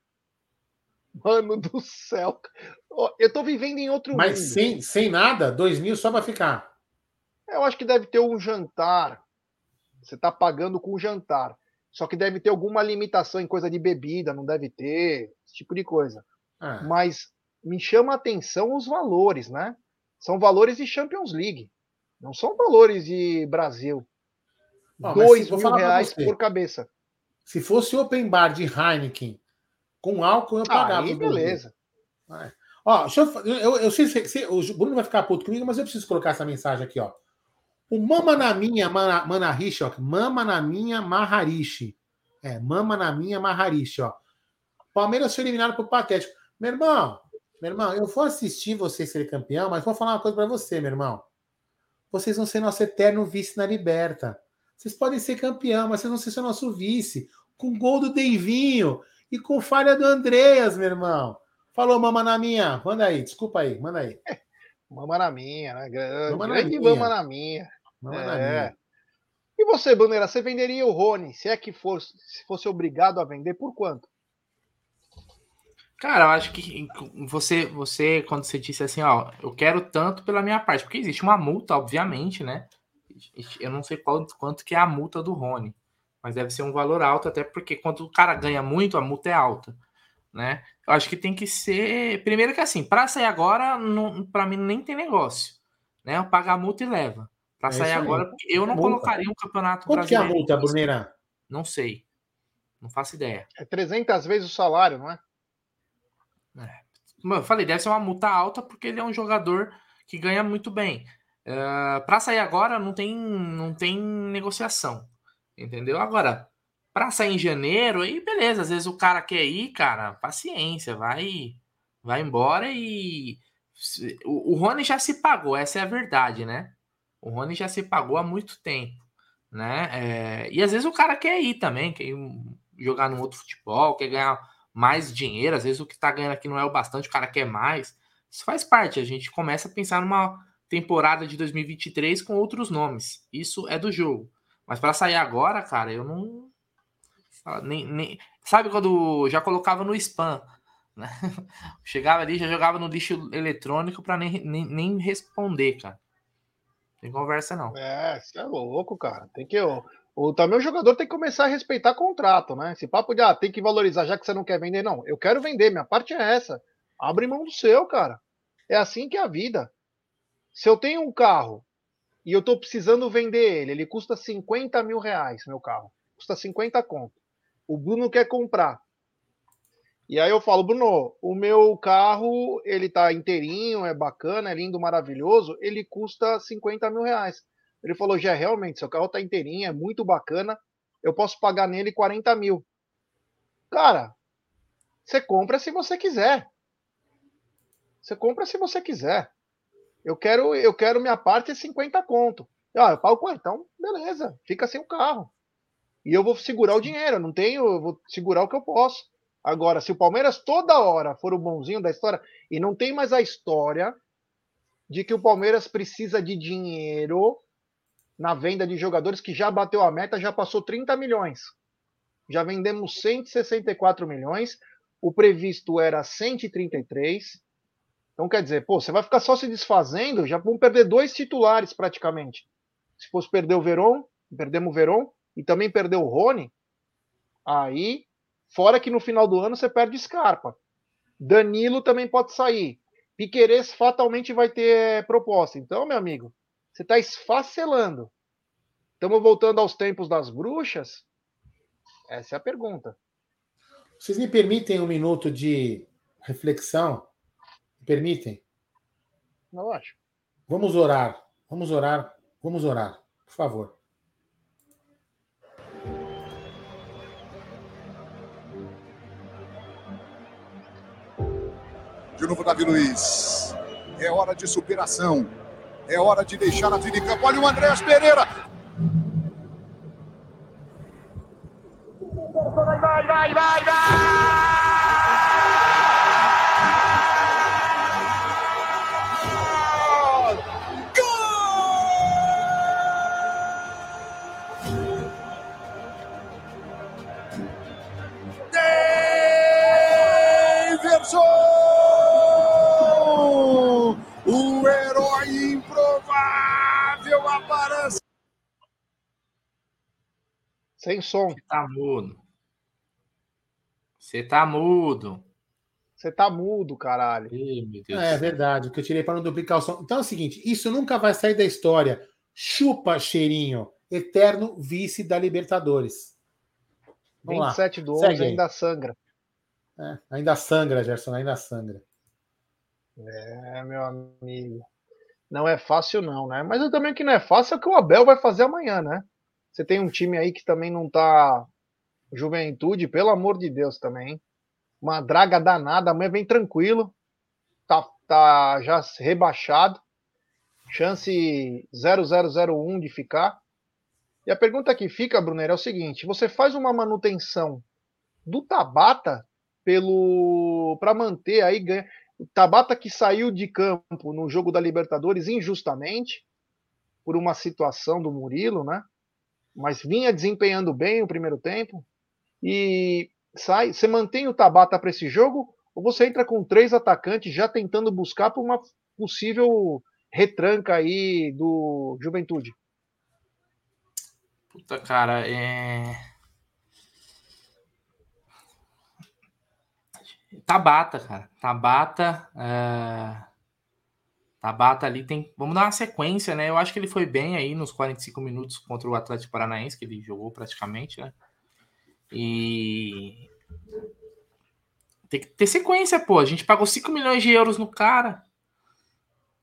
Mano do céu. Eu tô vivendo em outro Mas mundo. sem, sem nada? Dois mil só vai ficar? Eu acho que deve ter um jantar. Você tá pagando com jantar. Só que deve ter alguma limitação em coisa de bebida, não deve ter, esse tipo de coisa. Ah. Mas me chama a atenção os valores, né? São valores de Champions League. Não são valores de Brasil. Não, Dois mil reais por cabeça. Se fosse open bar de Heineken com álcool, eu pagava. Aí, beleza. É. Ó, deixa eu, eu, eu sei se, o Bruno vai ficar puto comigo, mas eu preciso colocar essa mensagem aqui, ó. O Mama na minha Manarishi, ó. Mama na minha Maharishi. É, Mama na minha Maharishi, ó. Palmeiras foi eliminado por Patético. Meu irmão, meu irmão, eu vou assistir você ser campeão, mas vou falar uma coisa para você, meu irmão. Vocês vão ser nosso eterno vice na Liberta. Vocês podem ser campeão, mas vocês vão ser nosso vice. Com gol do Deivinho e com falha do Andreas, meu irmão. Falou, mama na minha. Manda aí, desculpa aí, manda aí. Mama na minha, né? Grande, mama grande na minha. mama na minha. Mama é. na minha. E você, Bandeira, você venderia o Rony, se é que fosse, se fosse obrigado a vender, por quanto? Cara, eu acho que você, você, quando você disse assim, ó, eu quero tanto pela minha parte, porque existe uma multa, obviamente, né? Eu não sei quanto, quanto que é a multa do Rony, mas deve ser um valor alto, até porque quando o cara ganha muito, a multa é alta, né? Eu acho que tem que ser. Primeiro que assim, para sair agora, para mim nem tem negócio, né? Eu pago a multa e leva. Para é sair agora, eu não multa. colocaria um campeonato Quanto brasileiro. que é a multa, Bruneira? Não sei. Não faço ideia. É 300 vezes o salário, não é? Eu falei, deve ser uma multa alta porque ele é um jogador que ganha muito bem. Uh, é, para sair agora não tem, não tem negociação, entendeu? Agora, para sair em janeiro, aí beleza, às vezes o cara quer ir, cara, paciência, vai, vai embora e o, o Rony já se pagou, essa é a verdade, né? O Rony já se pagou há muito tempo, né? É, e às vezes o cara quer ir também, quer ir jogar no outro futebol, quer ganhar mais dinheiro, às vezes o que está ganhando aqui não é o bastante, o cara quer mais. Isso faz parte, a gente começa a pensar numa temporada de 2023 com outros nomes. Isso é do jogo. Mas para sair agora, cara, eu não. Nem, nem... Sabe quando já colocava no spam? Né? Chegava ali, já jogava no lixo eletrônico para nem, nem, nem responder, cara. Tem conversa, não. É, você é louco, cara. Tem que. O, também o jogador tem que começar a respeitar contrato, né? Esse papo de ah, tem que valorizar já que você não quer vender, não. Eu quero vender, minha parte é essa. Abre mão do seu, cara. É assim que é a vida. Se eu tenho um carro e eu tô precisando vender ele, ele custa 50 mil reais, meu carro. Custa 50 conto. O Bruno quer comprar. E aí eu falo, Bruno, o meu carro, ele tá inteirinho, é bacana, é lindo, maravilhoso, ele custa 50 mil reais. Ele falou: já realmente, seu carro tá inteirinho, é muito bacana, eu posso pagar nele 40 mil. Cara, você compra se você quiser. Você compra se você quiser. Eu quero, eu quero minha parte é 50 conto. Ah, eu pago então, beleza, fica sem o carro. E eu vou segurar o dinheiro, eu não tenho, eu vou segurar o que eu posso. Agora, se o Palmeiras toda hora for o bonzinho da história, e não tem mais a história de que o Palmeiras precisa de dinheiro na venda de jogadores que já bateu a meta, já passou 30 milhões. Já vendemos 164 milhões, o previsto era 133. Então quer dizer, pô, você vai ficar só se desfazendo, já vão perder dois titulares praticamente. Se fosse perder o Veron, perdemos o Veron e também perder o Rony, aí, fora que no final do ano você perde Scarpa. Danilo também pode sair. Piqueires fatalmente vai ter proposta. Então, meu amigo, você está esfacelando. Estamos voltando aos tempos das bruxas? Essa é a pergunta. Vocês me permitem um minuto de reflexão? Me permitem? Eu acho. Vamos orar. Vamos orar. Vamos orar. Por favor. De novo, Davi Luiz. É hora de superação. É hora de deixar a vida em campo. Olha o Andréas Pereira. Vai, vai, vai, vai, vai! Sem som. Você tá mudo. Você tá mudo. Você tá mudo, caralho. é verdade, que eu tirei para não duplicar o som. Então é o seguinte: isso nunca vai sair da história. Chupa, cheirinho. Eterno vice da Libertadores. Vamos 27 lá. do 11 ainda sangra. É, ainda sangra, Gerson, ainda sangra. É, meu amigo. Não é fácil, não, né? Mas também que não é fácil é o que o Abel vai fazer amanhã, né? Você tem um time aí que também não tá juventude, pelo amor de Deus também. Hein? Uma draga danada, amanhã vem tranquilo. Tá, tá já rebaixado. Chance 0001 de ficar. E a pergunta que fica, Brunner, é o seguinte: você faz uma manutenção do Tabata pelo para manter aí ganha. Tabata que saiu de campo no jogo da Libertadores injustamente por uma situação do Murilo, né? mas vinha desempenhando bem o primeiro tempo. E sai, você mantém o Tabata para esse jogo ou você entra com três atacantes já tentando buscar por uma possível retranca aí do Juventude? Puta, cara, é. Tabata, cara. Tabata. É... Tabata ali tem. Vamos dar uma sequência, né? Eu acho que ele foi bem aí nos 45 minutos contra o Atlético Paranaense, que ele jogou praticamente, né? E. Tem que ter sequência, pô. A gente pagou 5 milhões de euros no cara.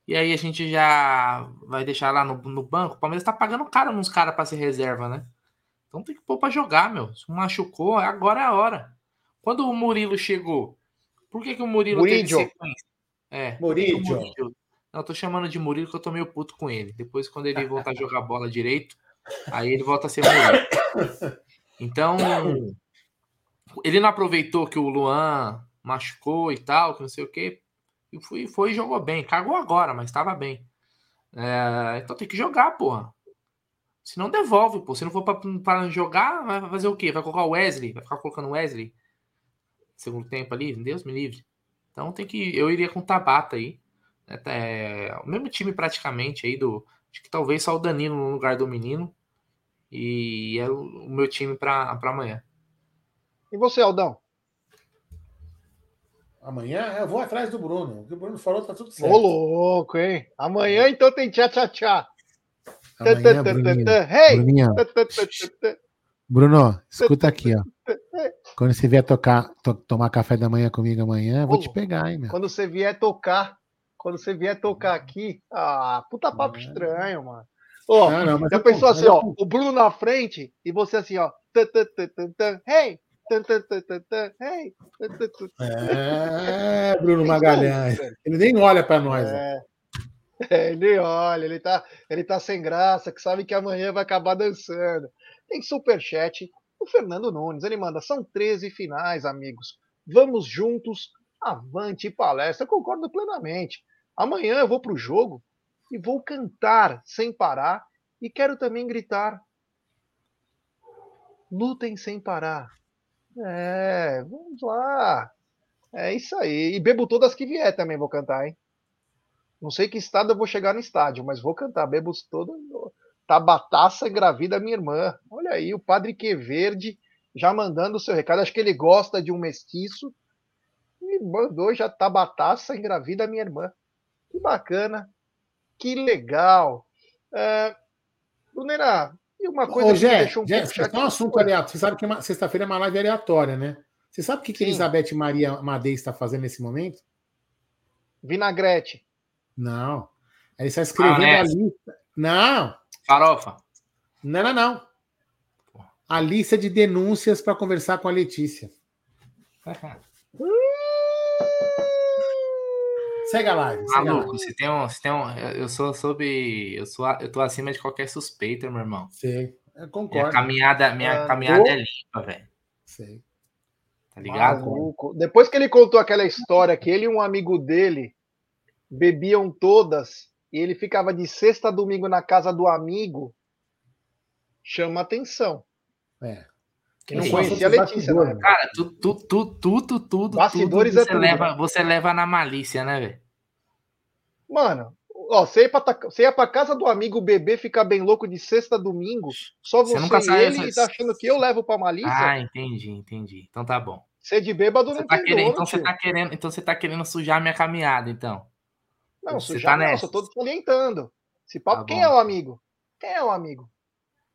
E aí a gente já vai deixar lá no, no banco. O Palmeiras tá pagando caro nos caras para ser reserva, né? Então tem que pôr pra jogar, meu. Se machucou, agora é a hora. Quando o Murilo chegou, por que, que o Murilo teve sequência? É, Murilo. Não, eu tô chamando de Murilo que eu tô meio puto com ele. Depois, quando ele voltar a jogar bola direito, aí ele volta a ser Murilo. Então, ele não aproveitou que o Luan machucou e tal, que não sei o quê. E foi, foi e jogou bem. Cagou agora, mas estava bem. É, então tem que jogar, porra. Se não devolve, pô. Se não for para jogar, vai fazer o quê? Vai colocar o Wesley? Vai ficar colocando o Wesley? Segundo tempo ali? Deus me livre. Então tem que. Eu iria com o Tabata aí. É, o mesmo time praticamente aí do. Acho que talvez só o Danilo no lugar do menino. E é o, meu time para amanhã. E você, Aldão? Amanhã eu vou atrás do Bruno. O que o Bruno falou tá tudo certo. Ô, louco, hein? Amanhã então tem tchá-tchá-tchá. Hey! Bruno, escuta aqui, ó. Quando você vier tocar, to, tomar café da manhã comigo amanhã, eu vou te pegar, hein, meu. Quando você vier tocar quando você vier tocar aqui, ah, puta papo é. estranho, mano. Ó, não, não, já pensou assim, ó, o Bruno na frente e você assim, ó, hey, hey. É, Bruno Magalhães. Ele nem olha para nós. É. é, ele olha, ele tá, ele tá sem graça, que sabe que amanhã vai acabar dançando. Tem superchat. O Fernando Nunes, ele manda, são 13 finais, amigos. Vamos juntos, avante palestra. Eu concordo plenamente. Amanhã eu vou para o jogo e vou cantar sem parar e quero também gritar: lutem sem parar. É, vamos lá. É isso aí. E bebo todas que vier também vou cantar, hein? Não sei que estado eu vou chegar no estádio, mas vou cantar. Bebo todas. Tabataça engravida minha irmã. Olha aí, o Padre Queverde já mandando o seu recado. Acho que ele gosta de um mestiço. E mandou já Tabataça engravida minha irmã. Que bacana, que legal. É, Brunera, e uma coisa Ô, que Gé, deixou um Gé, pouco chateado. um assunto aleatório. Você sabe que sexta-feira é uma live aleatória, né? Você sabe o que, que Elizabeth Maria Madei está fazendo nesse momento? Vinagrete. Não. Ela está escrevendo ah, a lista. Não. Farofa. Não, não, não. A lista de denúncias para conversar com a Letícia. Segue a live. Maluco, você tem um. Você tem um eu sou sob. Eu, sou, eu tô acima de qualquer suspeita, meu irmão. Sei. Eu concordo. Minha caminhada, minha ah, caminhada é limpa, velho. Sei. Tá ligado? Maluco. Depois que ele contou aquela história que ele e um amigo dele bebiam todas e ele ficava de sexta a domingo na casa do amigo, chama atenção. É. Que não conhecia a Letícia, né? Cara, tudo, tudo, tudo, tudo, tudo. Bastidores tudo é tudo. Leva, você leva na malícia, né, velho? Mano, ó, você ia, pra, você ia pra casa do amigo bebê ficar bem louco de sexta a domingo, só você, você nunca e ele essa... e tá achando que eu levo pra malícia? Ah, entendi, entendi. Então tá bom. Ser de bêbado você não tá tem querendo, Então você tá querendo, então você tá querendo sujar minha caminhada, então. Não, você sujar tá não, nessa. só tô salientando. Se papo, tá quem é o amigo? Quem é o amigo?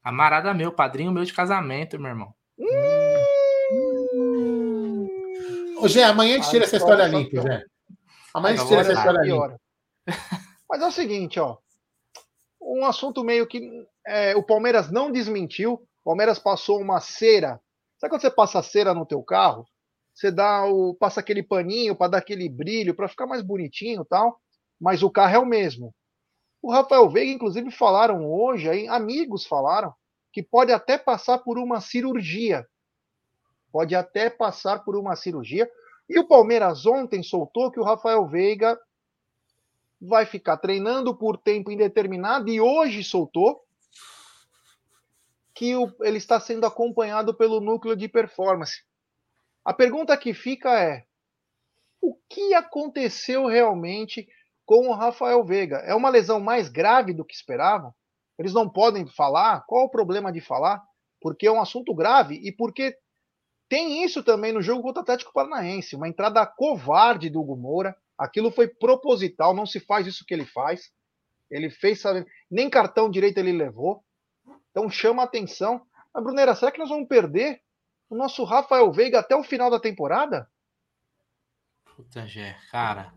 Camarada meu, padrinho meu de casamento, meu irmão. Hum. Ô, Gé, amanhã a gente tira essa história limpa, Gé. Amanhã a gente tira essa história limpa. Mas é o seguinte, ó. Um assunto meio que é, o Palmeiras não desmentiu. O Palmeiras passou uma cera. Sabe quando você passa cera no teu carro? Você dá o passa aquele paninho para dar aquele brilho, para ficar mais bonitinho, tal. Mas o carro é o mesmo. O Rafael Veiga, inclusive, falaram hoje, aí, amigos falaram, que pode até passar por uma cirurgia. Pode até passar por uma cirurgia. E o Palmeiras ontem soltou que o Rafael Veiga vai ficar treinando por tempo indeterminado e hoje soltou que o, ele está sendo acompanhado pelo núcleo de performance. A pergunta que fica é: o que aconteceu realmente com o Rafael Veiga. É uma lesão mais grave do que esperavam? Eles não podem falar? Qual o problema de falar? Porque é um assunto grave e porque tem isso também no jogo contra o Atlético Paranaense, uma entrada covarde do Hugo Moura. Aquilo foi proposital, não se faz isso que ele faz. Ele fez, sabe, nem cartão direito ele levou. Então chama a atenção. Mas, Brunera, será que nós vamos perder o nosso Rafael Veiga até o final da temporada? Puta, Gé, cara,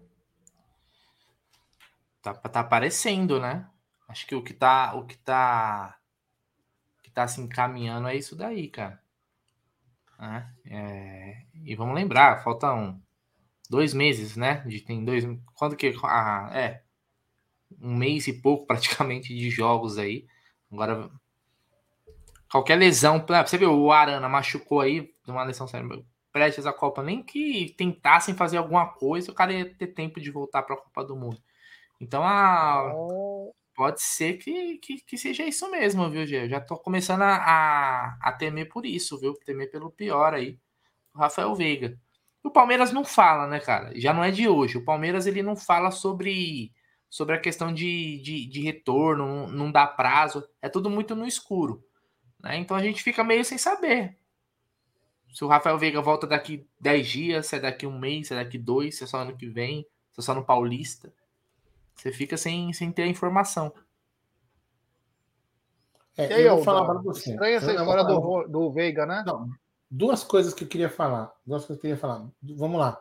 Tá, tá aparecendo, né? Acho que o que tá, o que tá, que tá se encaminhando é isso daí, cara. É, é, e vamos lembrar, faltam dois meses, né? De, tem dois, quando que, ah, é, um mês e pouco praticamente de jogos aí. Agora, qualquer lesão, você viu, o Arana machucou aí, uma lesão séria, prestes à Copa, nem que tentassem fazer alguma coisa, o cara ia ter tempo de voltar para a Copa do Mundo. Então, a... pode ser que, que, que, seja isso mesmo, viu, Gê? Eu já tô começando a, a, a, temer por isso, viu? Temer pelo pior aí. O Rafael Veiga. O Palmeiras não fala, né, cara? Já não é de hoje. O Palmeiras ele não fala sobre, sobre a questão de, de, de retorno, não, não dá prazo. É tudo muito no escuro. Né? Então a gente fica meio sem saber. Se o Rafael Veiga volta daqui 10 dias, se é daqui um mês, se é daqui dois, se é só ano que vem, se é só no Paulista. Você fica sem, sem ter a informação. É, e aí, eu vou falar para você. Estranha essa história do, do Veiga, né? Não, duas coisas que eu queria falar. Duas coisas que eu queria falar. Vamos lá.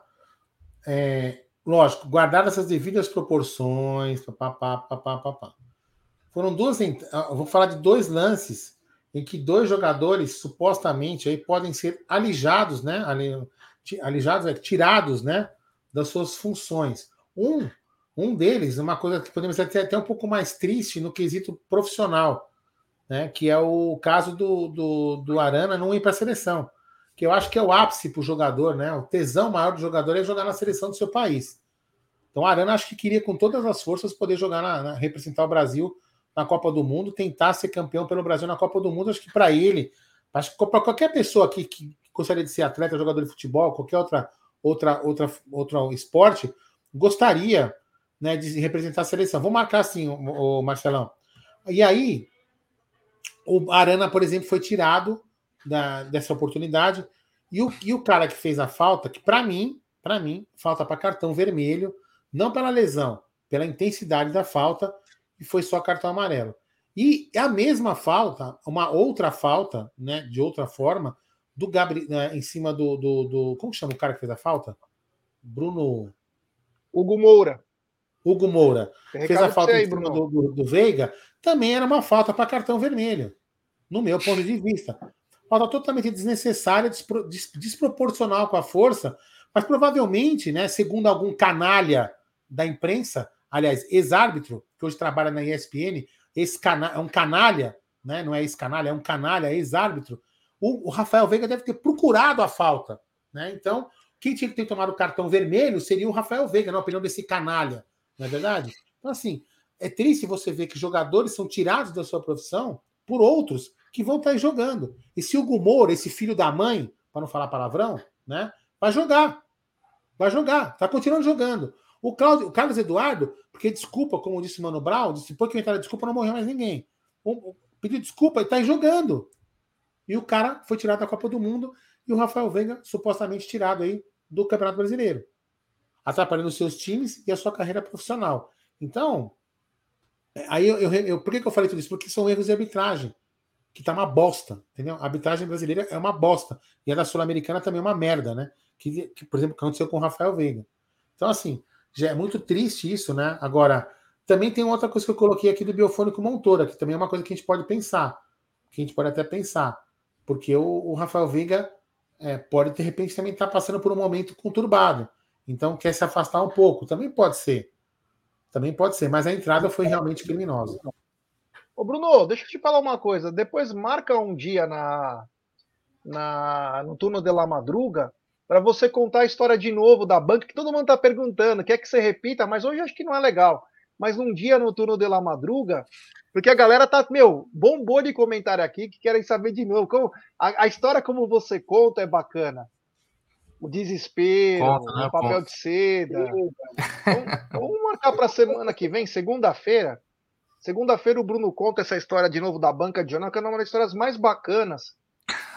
É, lógico, guardar essas devidas proporções, papapá, papapá, papá. Foram duas. Eu vou falar de dois lances em que dois jogadores supostamente aí podem ser alijados, né? Alijados, é, tirados, né? Das suas funções. Um um deles, uma coisa que podemos ser até um pouco mais triste no quesito profissional, né? Que é o caso do, do, do Arana não ir para a seleção. Que eu acho que é o ápice para o jogador, né? O tesão maior do jogador é jogar na seleção do seu país. Então o Arana acho que queria com todas as forças poder jogar na, na representar o Brasil na Copa do Mundo, tentar ser campeão pelo Brasil na Copa do Mundo. Acho que para ele, acho que para qualquer pessoa aqui que gostaria de ser atleta, jogador de futebol, qualquer outra outra outra outro esporte, gostaria né, de representar a seleção. Vou marcar assim, o, Marcelão. E aí, o Arana, por exemplo, foi tirado da, dessa oportunidade. E o, e o cara que fez a falta, que para mim, para mim, falta para cartão vermelho, não pela lesão, pela intensidade da falta, e foi só cartão amarelo. E a mesma falta, uma outra falta, né, de outra forma, do Gabriel, né, em cima do, do, do, Como chama o cara que fez a falta? Bruno. Hugo Moura. Hugo Moura. Fez a falta aí, do, do, do, Veiga. Também era uma falta para cartão vermelho. No meu ponto de vista. Falta totalmente desnecessária, despro, desproporcional com a força, mas provavelmente, né, segundo algum canalha da imprensa, aliás, ex-árbitro, que hoje trabalha na ESPN, esse cana é um canalha, né? Não é esse canalha, é um canalha, ex-árbitro. O, o, Rafael Veiga deve ter procurado a falta, né? Então, quem tinha que ter tomado o cartão vermelho seria o Rafael Veiga, na opinião desse canalha, não é verdade? Então, assim, é triste você ver que jogadores são tirados da sua profissão por outros que vão estar jogando. E se o Gumor, esse filho da mãe, para não falar palavrão, né? Vai jogar. Vai jogar. Tá continuando jogando. O, Cláudio, o Carlos Eduardo, porque desculpa, como disse o Mano Brown, disse, depois que entrar desculpa, não morreu mais ninguém. Pediu desculpa e tá jogando. E o cara foi tirado da Copa do Mundo e o Rafael Veiga supostamente tirado aí do Campeonato Brasileiro. Atrapalhando os seus times e a sua carreira profissional. Então, aí eu, eu, eu, por que, que eu falei tudo isso? Porque são erros de arbitragem, que tá uma bosta, entendeu? A arbitragem brasileira é uma bosta. E a da Sul-Americana também é uma merda, né? Que, que, por exemplo, aconteceu com o Rafael Veiga. Então, assim, já é muito triste isso, né? Agora, também tem outra coisa que eu coloquei aqui do biofônico Montoura, que também é uma coisa que a gente pode pensar, que a gente pode até pensar, porque o, o Rafael Veiga é, pode, de repente, também estar tá passando por um momento conturbado, então quer se afastar um pouco, também pode ser, também pode ser, mas a entrada foi realmente criminosa. Ô Bruno, deixa eu te falar uma coisa, depois marca um dia na, na no turno de la madruga, para você contar a história de novo da banca, que todo mundo está perguntando, quer que você repita, mas hoje acho que não é legal. Mas um dia no turno de la madruga, porque a galera tá, meu, bombou de comentário aqui que querem saber de novo. Como, a, a história como você conta é bacana. O desespero, conta, né, o papel conta. de seda. Então, vamos marcar para semana que vem, segunda-feira. Segunda-feira o Bruno conta essa história de novo da banca de jornal, que é uma das histórias mais bacanas.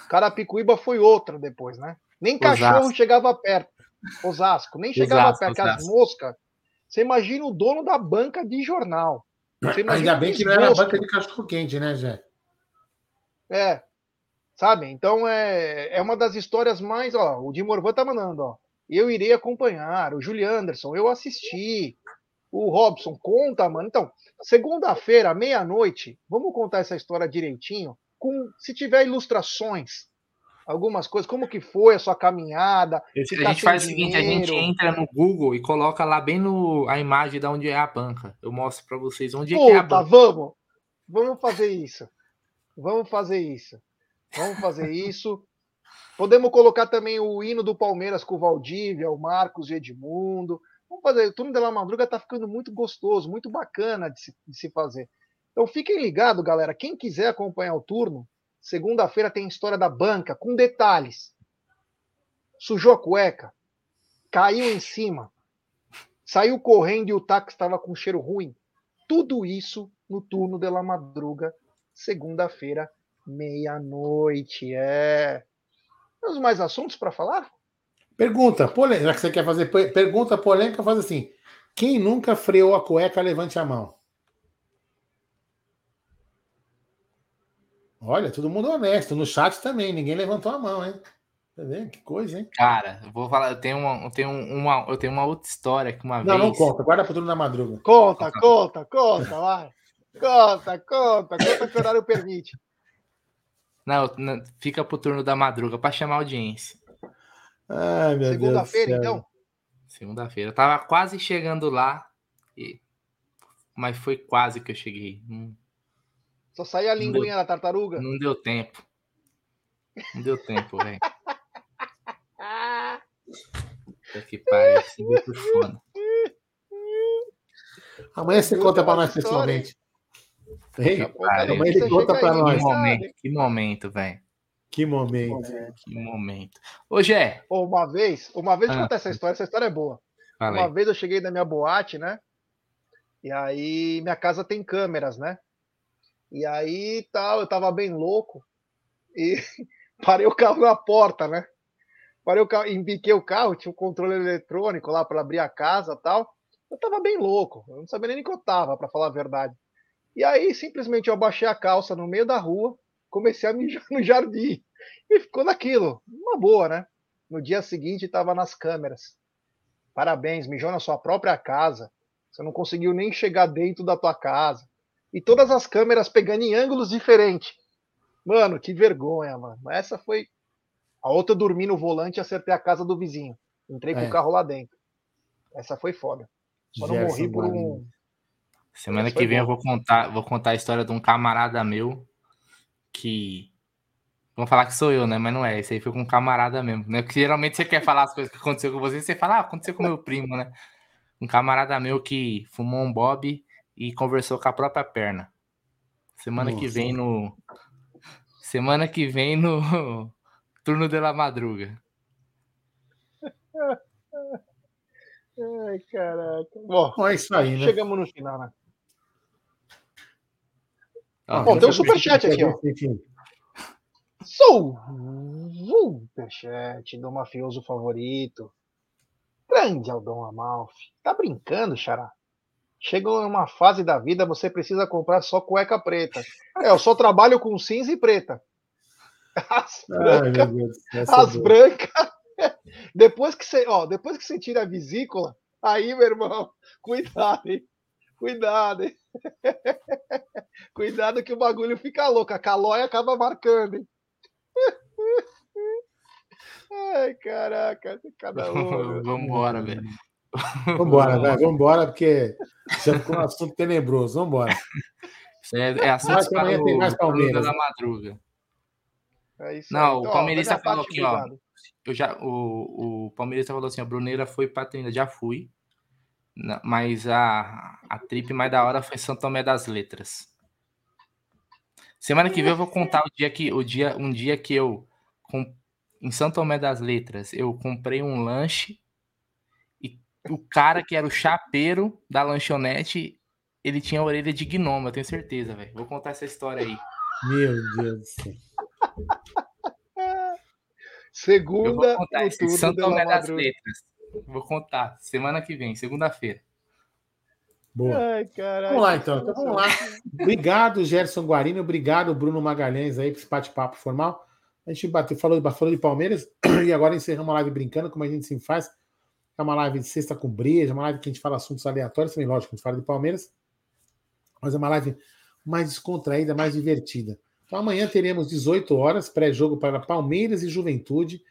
Carapicuíba foi outra depois, né? Nem cachorro Osasco. chegava perto. Osasco, nem chegava Osasco, perto. Osasco. As moscas. Você imagina o dono da banca de jornal. Ainda bem que não era banca de cachorro quente, né, Jé? É. Sabe? Então é, é uma das histórias mais. Ó, o Di Morvan tá mandando, ó. Eu irei acompanhar. O Julian Anderson, eu assisti. O Robson, conta, mano. Então, segunda-feira, meia-noite, vamos contar essa história direitinho. Com, se tiver ilustrações, algumas coisas, como que foi a sua caminhada. a tá gente faz o seguinte, a gente entra no Google e coloca lá bem no a imagem de onde é a banca. Eu mostro para vocês onde Puta, é, é a banca. vamos. Vamos fazer isso. Vamos fazer isso. Vamos fazer isso. Podemos colocar também o hino do Palmeiras com o Valdívia, o Marcos e Edmundo. Vamos fazer. O turno da Madruga tá ficando muito gostoso, muito bacana de se, de se fazer. Então fiquem ligados, galera. Quem quiser acompanhar o turno, Segunda-feira tem história da banca, com detalhes. Sujou a cueca, caiu em cima, saiu correndo e o táxi estava com cheiro ruim. Tudo isso no turno de la madruga, segunda-feira, meia-noite. É. Temos mais assuntos para falar? Pergunta, polêmica, já que você quer fazer pergunta polêmica, faz assim. Quem nunca freou a cueca, levante a mão. Olha, todo mundo honesto. No chat também, ninguém levantou a mão, hein? Tá vendo? Que coisa, hein? Cara, eu vou falar, eu tenho uma, eu tenho uma, eu tenho uma outra história que uma não, vez. Não, não conta, guarda pro turno da madruga. Conta, conta, conta, vai. Conta, conta, conta que o horário permite. Não, não fica pro turno da madruga para chamar a audiência. Ai, meu Segunda-feira, então? Segunda-feira. Eu tava quase chegando lá, e... mas foi quase que eu cheguei. Hum. Só saía a linguinha da tartaruga? Não deu tempo. Não deu tempo, velho. Puta que pariu, se por foda. Amanhã você conta pra nós pessoalmente. Amanhã ele conta pra nós. Que momento, que momento, velho. Que momento. Que momento. Ô, Gé. Uma vez, uma vez, ah. contar essa história, essa história é boa. Uma vez eu cheguei na minha boate, né? E aí minha casa tem câmeras, né? E aí tal, eu tava bem louco e parei o carro na porta, né? Parei o carro, embiquei o carro, tinha um controle eletrônico lá para abrir a casa tal. Eu tava bem louco, eu não sabia nem que eu tava, para falar a verdade. E aí simplesmente eu abaixei a calça no meio da rua, comecei a mijar no jardim. E ficou naquilo, uma boa, né? No dia seguinte estava nas câmeras. Parabéns, mijou na sua própria casa. Você não conseguiu nem chegar dentro da tua casa. E todas as câmeras pegando em ângulos diferentes. Mano, que vergonha, mano. Essa foi. A outra eu dormi no volante e acertei a casa do vizinho. Entrei com é. o carro lá dentro. Essa foi foda. Só Gerson não morri por um. Semana que vem bom. eu vou contar, vou contar a história de um camarada meu que. Vamos falar que sou eu, né? Mas não é. Esse aí foi com um camarada mesmo, né? Porque geralmente você quer falar as coisas que aconteceu com você, você fala, ah, aconteceu com meu primo, né? Um camarada meu que fumou um bob e conversou com a própria perna. Semana Nossa. que vem no. Semana que vem no turno de la madruga. Ai, caraca. Bom, é isso aí, né? Chegamos no final, né? Ah, Bom, tem um superchat aqui, ó. Sou superchat do mafioso favorito. Grande Aldão Amalfi. Tá brincando, Xará? Chega uma fase da vida, você precisa comprar só cueca preta. É, eu só trabalho com cinza e preta. As brancas. as brancas. Depois que você, ó, depois que você tira a vesícula, aí, meu irmão, cuidado, hein? Cuidado, hein? Cuidado que o bagulho fica louco. A calóia acaba marcando, hein? Ai, caraca, cada um. Vamos embora, velho. Vambora, vai, vambora, porque já ficou um assunto tenebroso. Vambora. Isso é, é assunto para amanhã tem mais Palmeiras da madruga. É Não, então, o Palmeirista falou aqui, ó. Eu já, o, o Palmeirista falou assim: a Bruneira foi para treinar, já fui. Mas a, a trip mais da hora foi São Tomé das Letras. Semana que vem eu vou contar o dia que o dia, um dia que eu com, em São Tomé das Letras eu comprei um lanche e o cara que era o chapeiro da lanchonete ele tinha a orelha de gnomo, eu tenho certeza, velho. Vou contar essa história aí. Meu Deus do céu. Segunda, eu vou contar esse São Tomé das Letras. Vou contar. Semana que vem, segunda-feira. Boa. Ai, vamos lá, então. então. Vamos lá. Obrigado, Gerson Guarino. Obrigado, Bruno Magalhães, aí, por esse bate-papo formal. A gente bateu, falou, falou de Palmeiras e agora encerramos a live brincando, como a gente sempre faz. É uma live de sexta com breja, uma live que a gente fala assuntos aleatórios, também, lógico, a gente fala de Palmeiras. Mas é uma live mais descontraída, mais divertida. Então amanhã teremos 18 horas, pré-jogo para Palmeiras e Juventude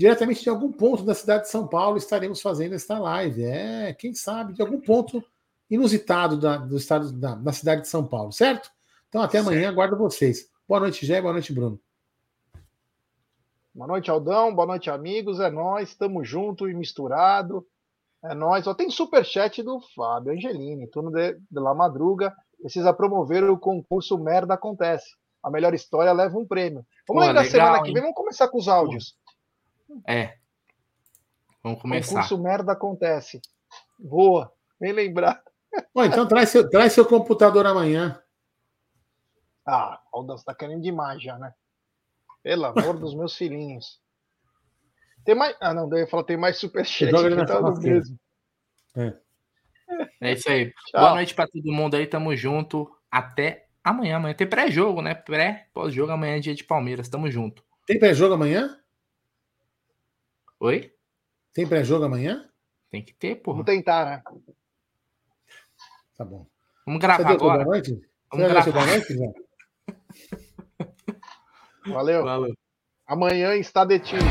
diretamente de algum ponto da cidade de São Paulo estaremos fazendo esta live. É, quem sabe, de algum ponto inusitado da, do estado da, da cidade de São Paulo, certo? Então até amanhã, certo. aguardo vocês. Boa noite, Gé, boa noite, Bruno. Boa noite, Aldão, boa noite, amigos. É nós, estamos junto e misturado. É nós. Ó, tem superchat do Fábio Angelini, turno de, de La Madruga. Precisa promover o concurso Merda Acontece. A melhor história leva um prêmio. Vamos Pô, lá da semana que vem, vamos começar com os áudios. É. Vamos começar. O curso merda acontece. Boa, bem lembrado. Bom, então traz seu, traz seu computador amanhã. Ah, Aldão, você tá querendo demais já, né? Pelo amor dos meus filhinhos. Tem mais. Ah, não, daí eu falar, tem mais superchat que tá no mesmo. É. é isso aí. Tchau. Boa noite para todo mundo aí, tamo junto. Até amanhã. Amanhã tem pré-jogo, né? Pré, pós-jogo amanhã é dia de Palmeiras. Tamo junto. Tem pré-jogo amanhã? Oi? Tem pré-jogo amanhã? Tem que ter, porra. Vou tentar, né? Tá bom. Vamos gravar agora. Boa noite? Vamos Você gravar. Boa noite? Valeu. Valeu. Amanhã está detido.